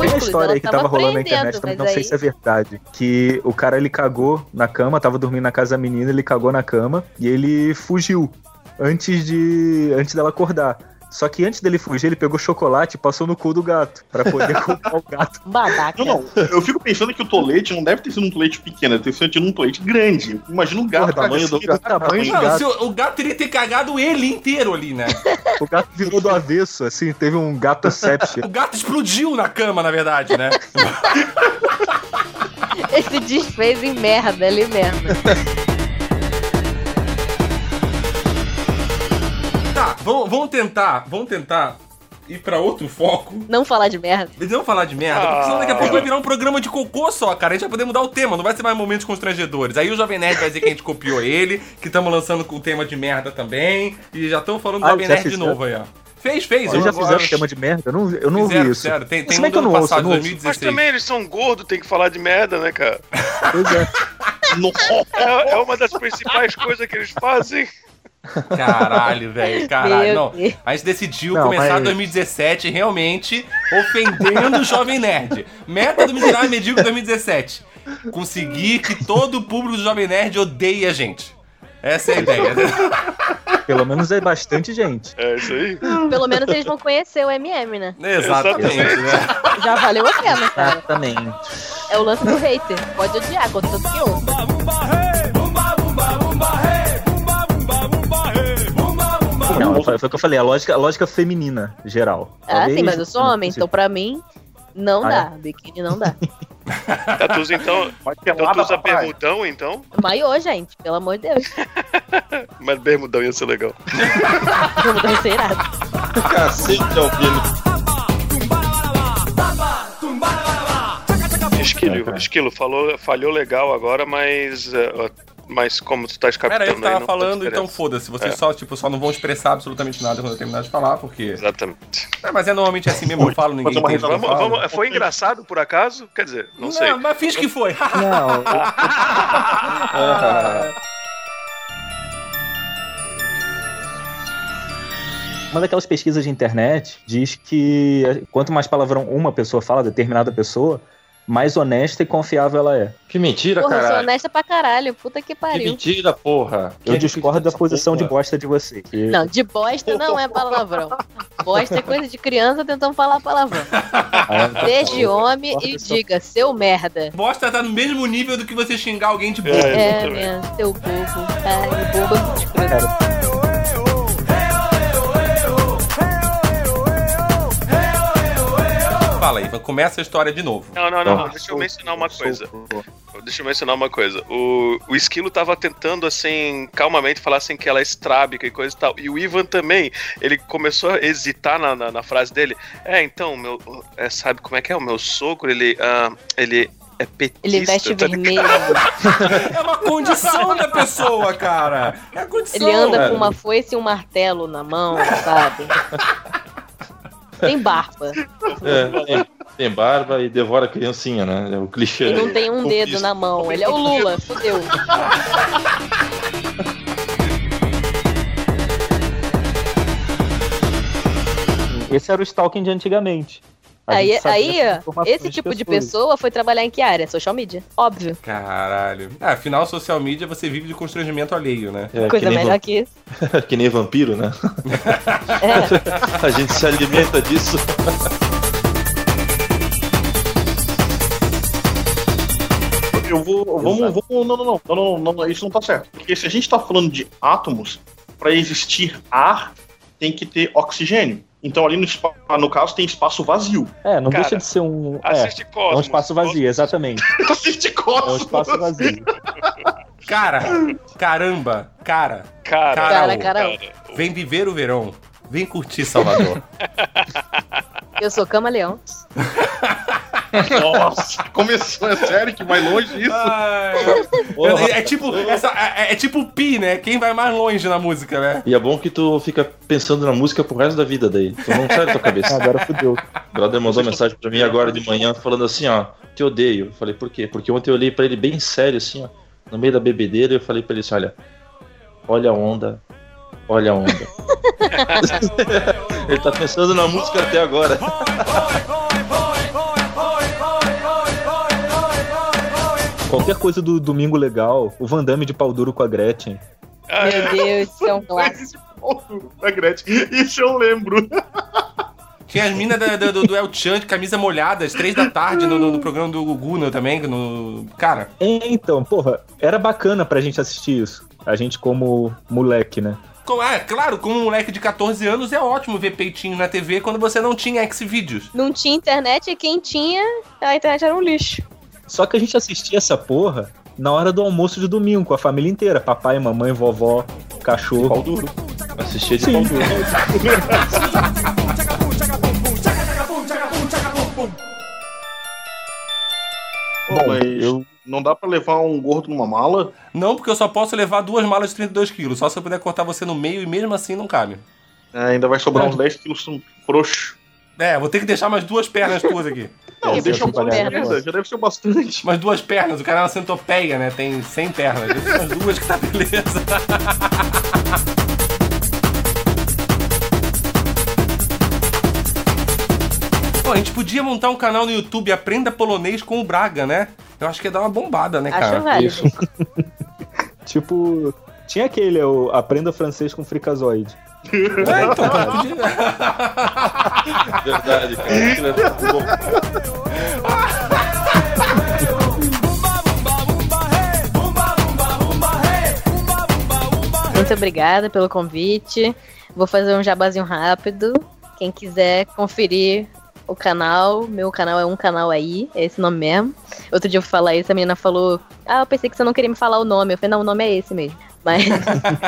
Tem uma história aí que tava tava rolando na internet, também não sei aí- se é verdade. Que o cara ele cagou na cama, tava dormindo na casa da menina, ele cagou na cama e ele fugiu antes de. antes dela acordar. Só que antes dele fugir, ele pegou chocolate e passou no cu do gato, pra poder culpar o gato. Babaca. Não, não. Eu fico pensando que o tolete não deve ter sido um tolete pequeno, deve ter sido um tolete grande. Imagina o gato. Porra, tamanho do gato, tamanho do Não, gato. se o, gato teria que ter cagado ele inteiro ali, né? O gato virou do avesso, assim, teve um gato sepsia. O gato explodiu na cama, na verdade, né? Esse desfez em merda ali mesmo. Vamos, vamos tentar, vamos tentar ir pra outro foco. Não falar de merda. Eles vão falar de merda, porque senão daqui a pouco vai virar um programa de cocô só, cara. A gente vai poder mudar o tema, não vai ser mais momentos constrangedores. Aí o Jovem Nerd vai dizer que a gente copiou ele, que estamos lançando com o tema de merda também. E já estamos falando do Ah, Jovem Nerd de novo aí, ó. Fez, fez. Vocês já eu- fizeram tema de merda? Eu não, eu não Fizeram, ouvi isso. fizeram. Tem, tem Se um que eu não passado, não ouço. 2016. Mas também eles são gordos, tem que falar de merda, né, cara? Pois é. É, é uma das principais coisas que eles fazem. Caralho, velho, caralho. Não, a gente decidiu Não, começar mas- 2017 realmente ofendendo o Jovem Nerd. Meta do Miserável Medíocre 2017. Conseguir que todo o público do Jovem Nerd odeie a gente. Essa é a ideia. Pelo menos é bastante gente. É isso aí. Pelo menos eles vão conhecer o MM, né? Exatamente, né? Já valeu a pena, cara. Exatamente. É o lance do hater. Pode odiar, contanto que ouça. Foi, foi o que eu falei, a lógica, a lógica feminina, geral. Ah, sim, Talvez- mas eu sou homem, então pra mim, não Ah, dá. é? Biquíni não dá. Tá, tu usa, então, então tu usa bermudão, então? Maiô, gente, pelo amor de Deus. Mas bermudão ia ser legal. Vamos dar esse irado. Cacete, Albino. Esquilo, Esquilo falou, falhou legal agora, mas, eh, mas como tu tá escapando Era eu que tava aí, falando, então foda-se. Vocês É. só, tipo, só não vão expressar absolutamente nada quando eu terminar de falar, porque. Exatamente. É, mas é normalmente assim mesmo, eu falo, ninguém entende o que eu Vamos, falo. vamos- foi engraçado por acaso? Quer dizer, não, sei. Não, mas finge que foi. Não, Uma daquelas pesquisas de internet diz que quanto mais palavrão uma pessoa fala, determinada pessoa, mais honesta e confiável ela é. Que mentira, Porra, eu sou caralho. honesta pra caralho. Puta que Que pariu. mentira, porra. Eu Quem discordo da posição nessa de porra? bosta de você. que- Não, de bosta não é palavrão. Bosta é coisa de criança tentando falar palavrão. Seja homem e Discordo só- diga, seu merda. Bosta tá no mesmo nível do que você xingar alguém de burro. É, É, seu. Ai, bobo é muito escroto. Cara, Fala aí, começa a história de novo. Não, não, não, não. Deixa eu mencionar uma coisa. Deixa eu mencionar uma coisa. O, o Esquilo tava tentando, assim, calmamente falar assim que ela é estrábica e coisa e tal. E o Ivan também, ele começou a hesitar na, na, na frase dele. É, então, meu. É, sabe como é que é? O meu sogro, ele. ah, ele é petista. Ele veste tá vermelho. É uma condição da pessoa, cara. É a condição. Ele anda cara. com uma foice e um martelo na mão, sabe? Tem barba. É, tem, tem barba e devora criancinha, né? É o clichê. E não tem um dedo na mão. Ele é o Lula, fodeu. Esse era o stalking de antigamente. A Aí, aí esse tipo de pessoa foi trabalhar em que área? Social media. Óbvio. Caralho. Ah, afinal, social media você vive de constrangimento alheio, né? É, Coisa que melhor va- que isso. que nem vampiro, né? É. A gente se alimenta disso. Eu vou. Vamos, vamos. Não, não, não, não, não, não, não, Isso não tá certo. Porque se a gente tá falando de átomos, para existir ar, tem que ter oxigênio. Então ali no, no caso tem espaço vazio. É, não Cara, deixa de ser um. É, Assiste é Cosmos. um espaço vazio, exatamente. Assiste É um Cosmos. espaço vazio. Cara, caramba, cara, Cara, Cara, Carol. vem viver o verão. Vem curtir Salvador. Eu sou camaleão. Nossa, começou, é sério que vai longe isso? É, é tipo, essa, é, é tipo pi, né? Quem vai mais longe na música, né? E é bom que tu fica pensando na música pro resto da vida daí. Tu não sai da tua cabeça. Agora fudeu. O brother mandou mensagem pra mim agora de manhã falando assim, ó, te odeio. Eu falei, por quê? Porque ontem eu olhei pra ele bem sério, assim, ó, no meio da bebedeira, e eu falei pra ele assim, olha, olha a onda, olha a onda. ele tá pensando na música até agora. Qualquer coisa do Domingo Legal, o Van Damme de pau duro com a Gretchen. Meu Deus, isso é um clássico. Da Gretchen. Isso eu lembro. Tinha as minas da- do, do El Chan de camisa molhada, às três da tarde, no, no- no programa do Gugu né, também. No... Cara, É, Então, porra, era bacana pra gente assistir isso. A gente como moleque, né? ah, claro, como um moleque de 14 anos, é ótimo ver peitinho na TV quando você não tinha X-Vídeos. Não tinha internet e quem tinha, a internet era um lixo. Só que a gente assistia essa porra na hora do almoço de domingo, com a família inteira. Papai, mamãe, vovó, cachorro. Pau duro. Assistia de Sim. pau duro. Bom, mas eu- não dá pra levar um gordo numa mala? Não, porque eu só posso levar duas malas de 32 quilos. Só se eu puder cortar você no meio e mesmo assim não cabe. É, ainda vai sobrar uns 10 quilos frouxo. É, vou ter que deixar mais duas pernas tuas aqui. Não, É, deixa eu uma agora. já deve ser bastante. Mais duas pernas, o cara é uma centopeia, né? Tem 100 pernas. Umas duas que tá beleza. Pô, a gente podia montar um canal no YouTube Aprenda Polonês com o Braga, né? Eu acho que ia dar uma bombada, né, cara? Acho válido. Isso. Tipo, tinha aquele, o Aprenda Francês com Fricazoide. É, então, cara, podia... Verdade, cara. É muito obrigada pelo convite. Vou fazer um jabazinho rápido. Quem quiser conferir o canal, meu canal é um canal aí, é esse nome mesmo. Outro dia eu fui falar isso, a menina falou: Ah, eu pensei que você não queria me falar o nome. Eu falei: Não, o nome é esse mesmo. Mas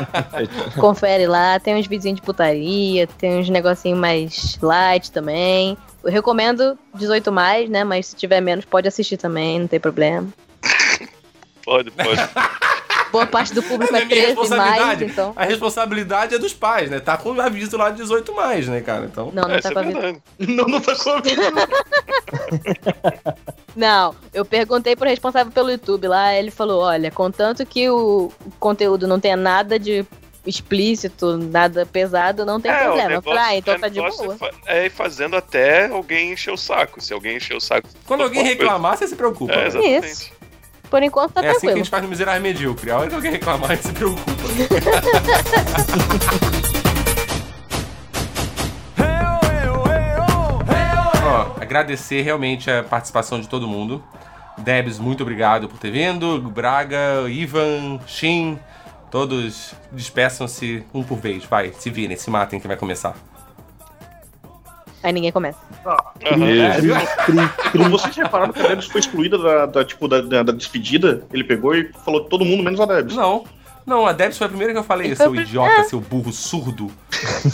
confere lá, tem uns vizinhos de putaria, tem uns negocinho mais light também. Eu recomendo 18 mais, né? Mas se tiver menos, pode assistir também, não tem problema. Pode, pode. Boa parte do público É é minha 13 mais, então. A responsabilidade é dos pais, né? Tá com o aviso lá de 18 mais, né, cara? Então. Não, não É, tá com é a vida. verdade. Não, não tá com a vida. Não, eu perguntei pro responsável pelo YouTube lá, ele falou, olha, contanto que o conteúdo não tenha nada de explícito, nada pesado, não tem É, problema. Falei, ah, então o tá de negócio boa. é É fazendo até alguém encher o saco. Se alguém encher o saco. Quando alguém reclamar, você se preocupa. É, né? exatamente. Isso. Por enquanto tá É assim que a tranquilo. gente faz no Miserável Medíocre. A hora que alguém reclamar, a gente se preocupa. Ó, agradecer realmente a participação de todo mundo. Debs, muito obrigado por ter vindo. Braga, Ivan, Shin, todos despeçam-se um por vez. Vai, se virem, se matem que vai começar. Aí ninguém começa. É, viu? Então, vocês repararam que a Debs foi excluída da, da, tipo, da, da- da despedida? Ele pegou e falou todo mundo menos a Debs. Não. Não, a Debs foi a primeira que eu falei, seu idiota, é. seu burro surdo.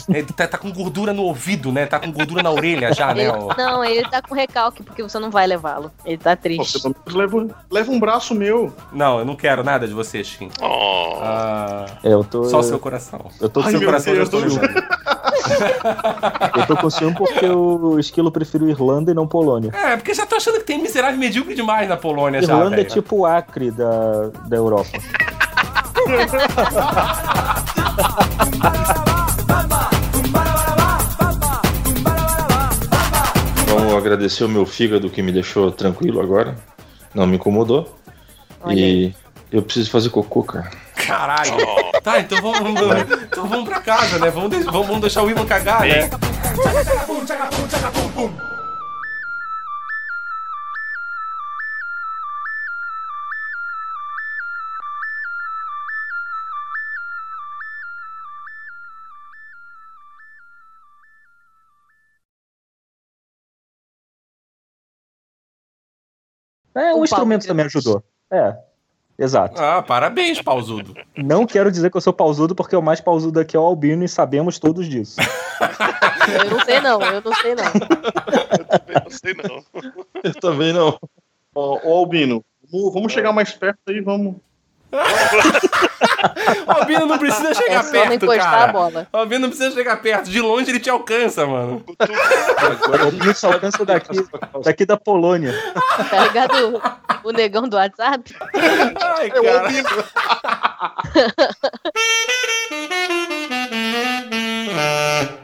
Ele tá, tá com gordura no ouvido, né? Tá com gordura na orelha já, né? Ele- não, ele tá com recalque, porque você não vai levá-lo. Ele tá triste. Você pelo menos leva, leva um braço meu. Não, eu não quero nada de você, Shin. Oh. Ah, É, eu tô. só o seu coração. Eu tô com seu coração eu Deus, estou eu tô- julgando. Eu tô com ciúme porque o esquilo prefiro Irlanda e não Polônia. É, porque já tô achando que tem miserável medíocre demais na Polônia já, Irlanda é tipo o Acre da, da Europa. Vamos agradecer o meu fígado que me deixou tranquilo agora. Não me incomodou. Olha e eu preciso fazer cocô, cara. Caralho. Tá, então vamos, vamos- então vamos pra casa, né? Vamos, de- vamos, vamos deixar o Ivan cagar, né? É, um Um instrumento também ajudou. É, exato. Ah, parabéns, pausudo. Não quero dizer que eu sou pausudo, porque o mais pausudo aqui é o Albino e sabemos todos disso. Eu não sei não, eu não sei não. Eu também não sei, não. Eu também não. Ô Albino, vamos, vamos chegar mais perto aí, vamos. O Albino não precisa chegar é perto, cara. A bola. Albino não precisa chegar perto. De longe ele te alcança, mano. O Albino só alcança daqui, daqui da Polônia. Tá ligado o, o negão do WhatsApp? Ai, cara. É o Albino.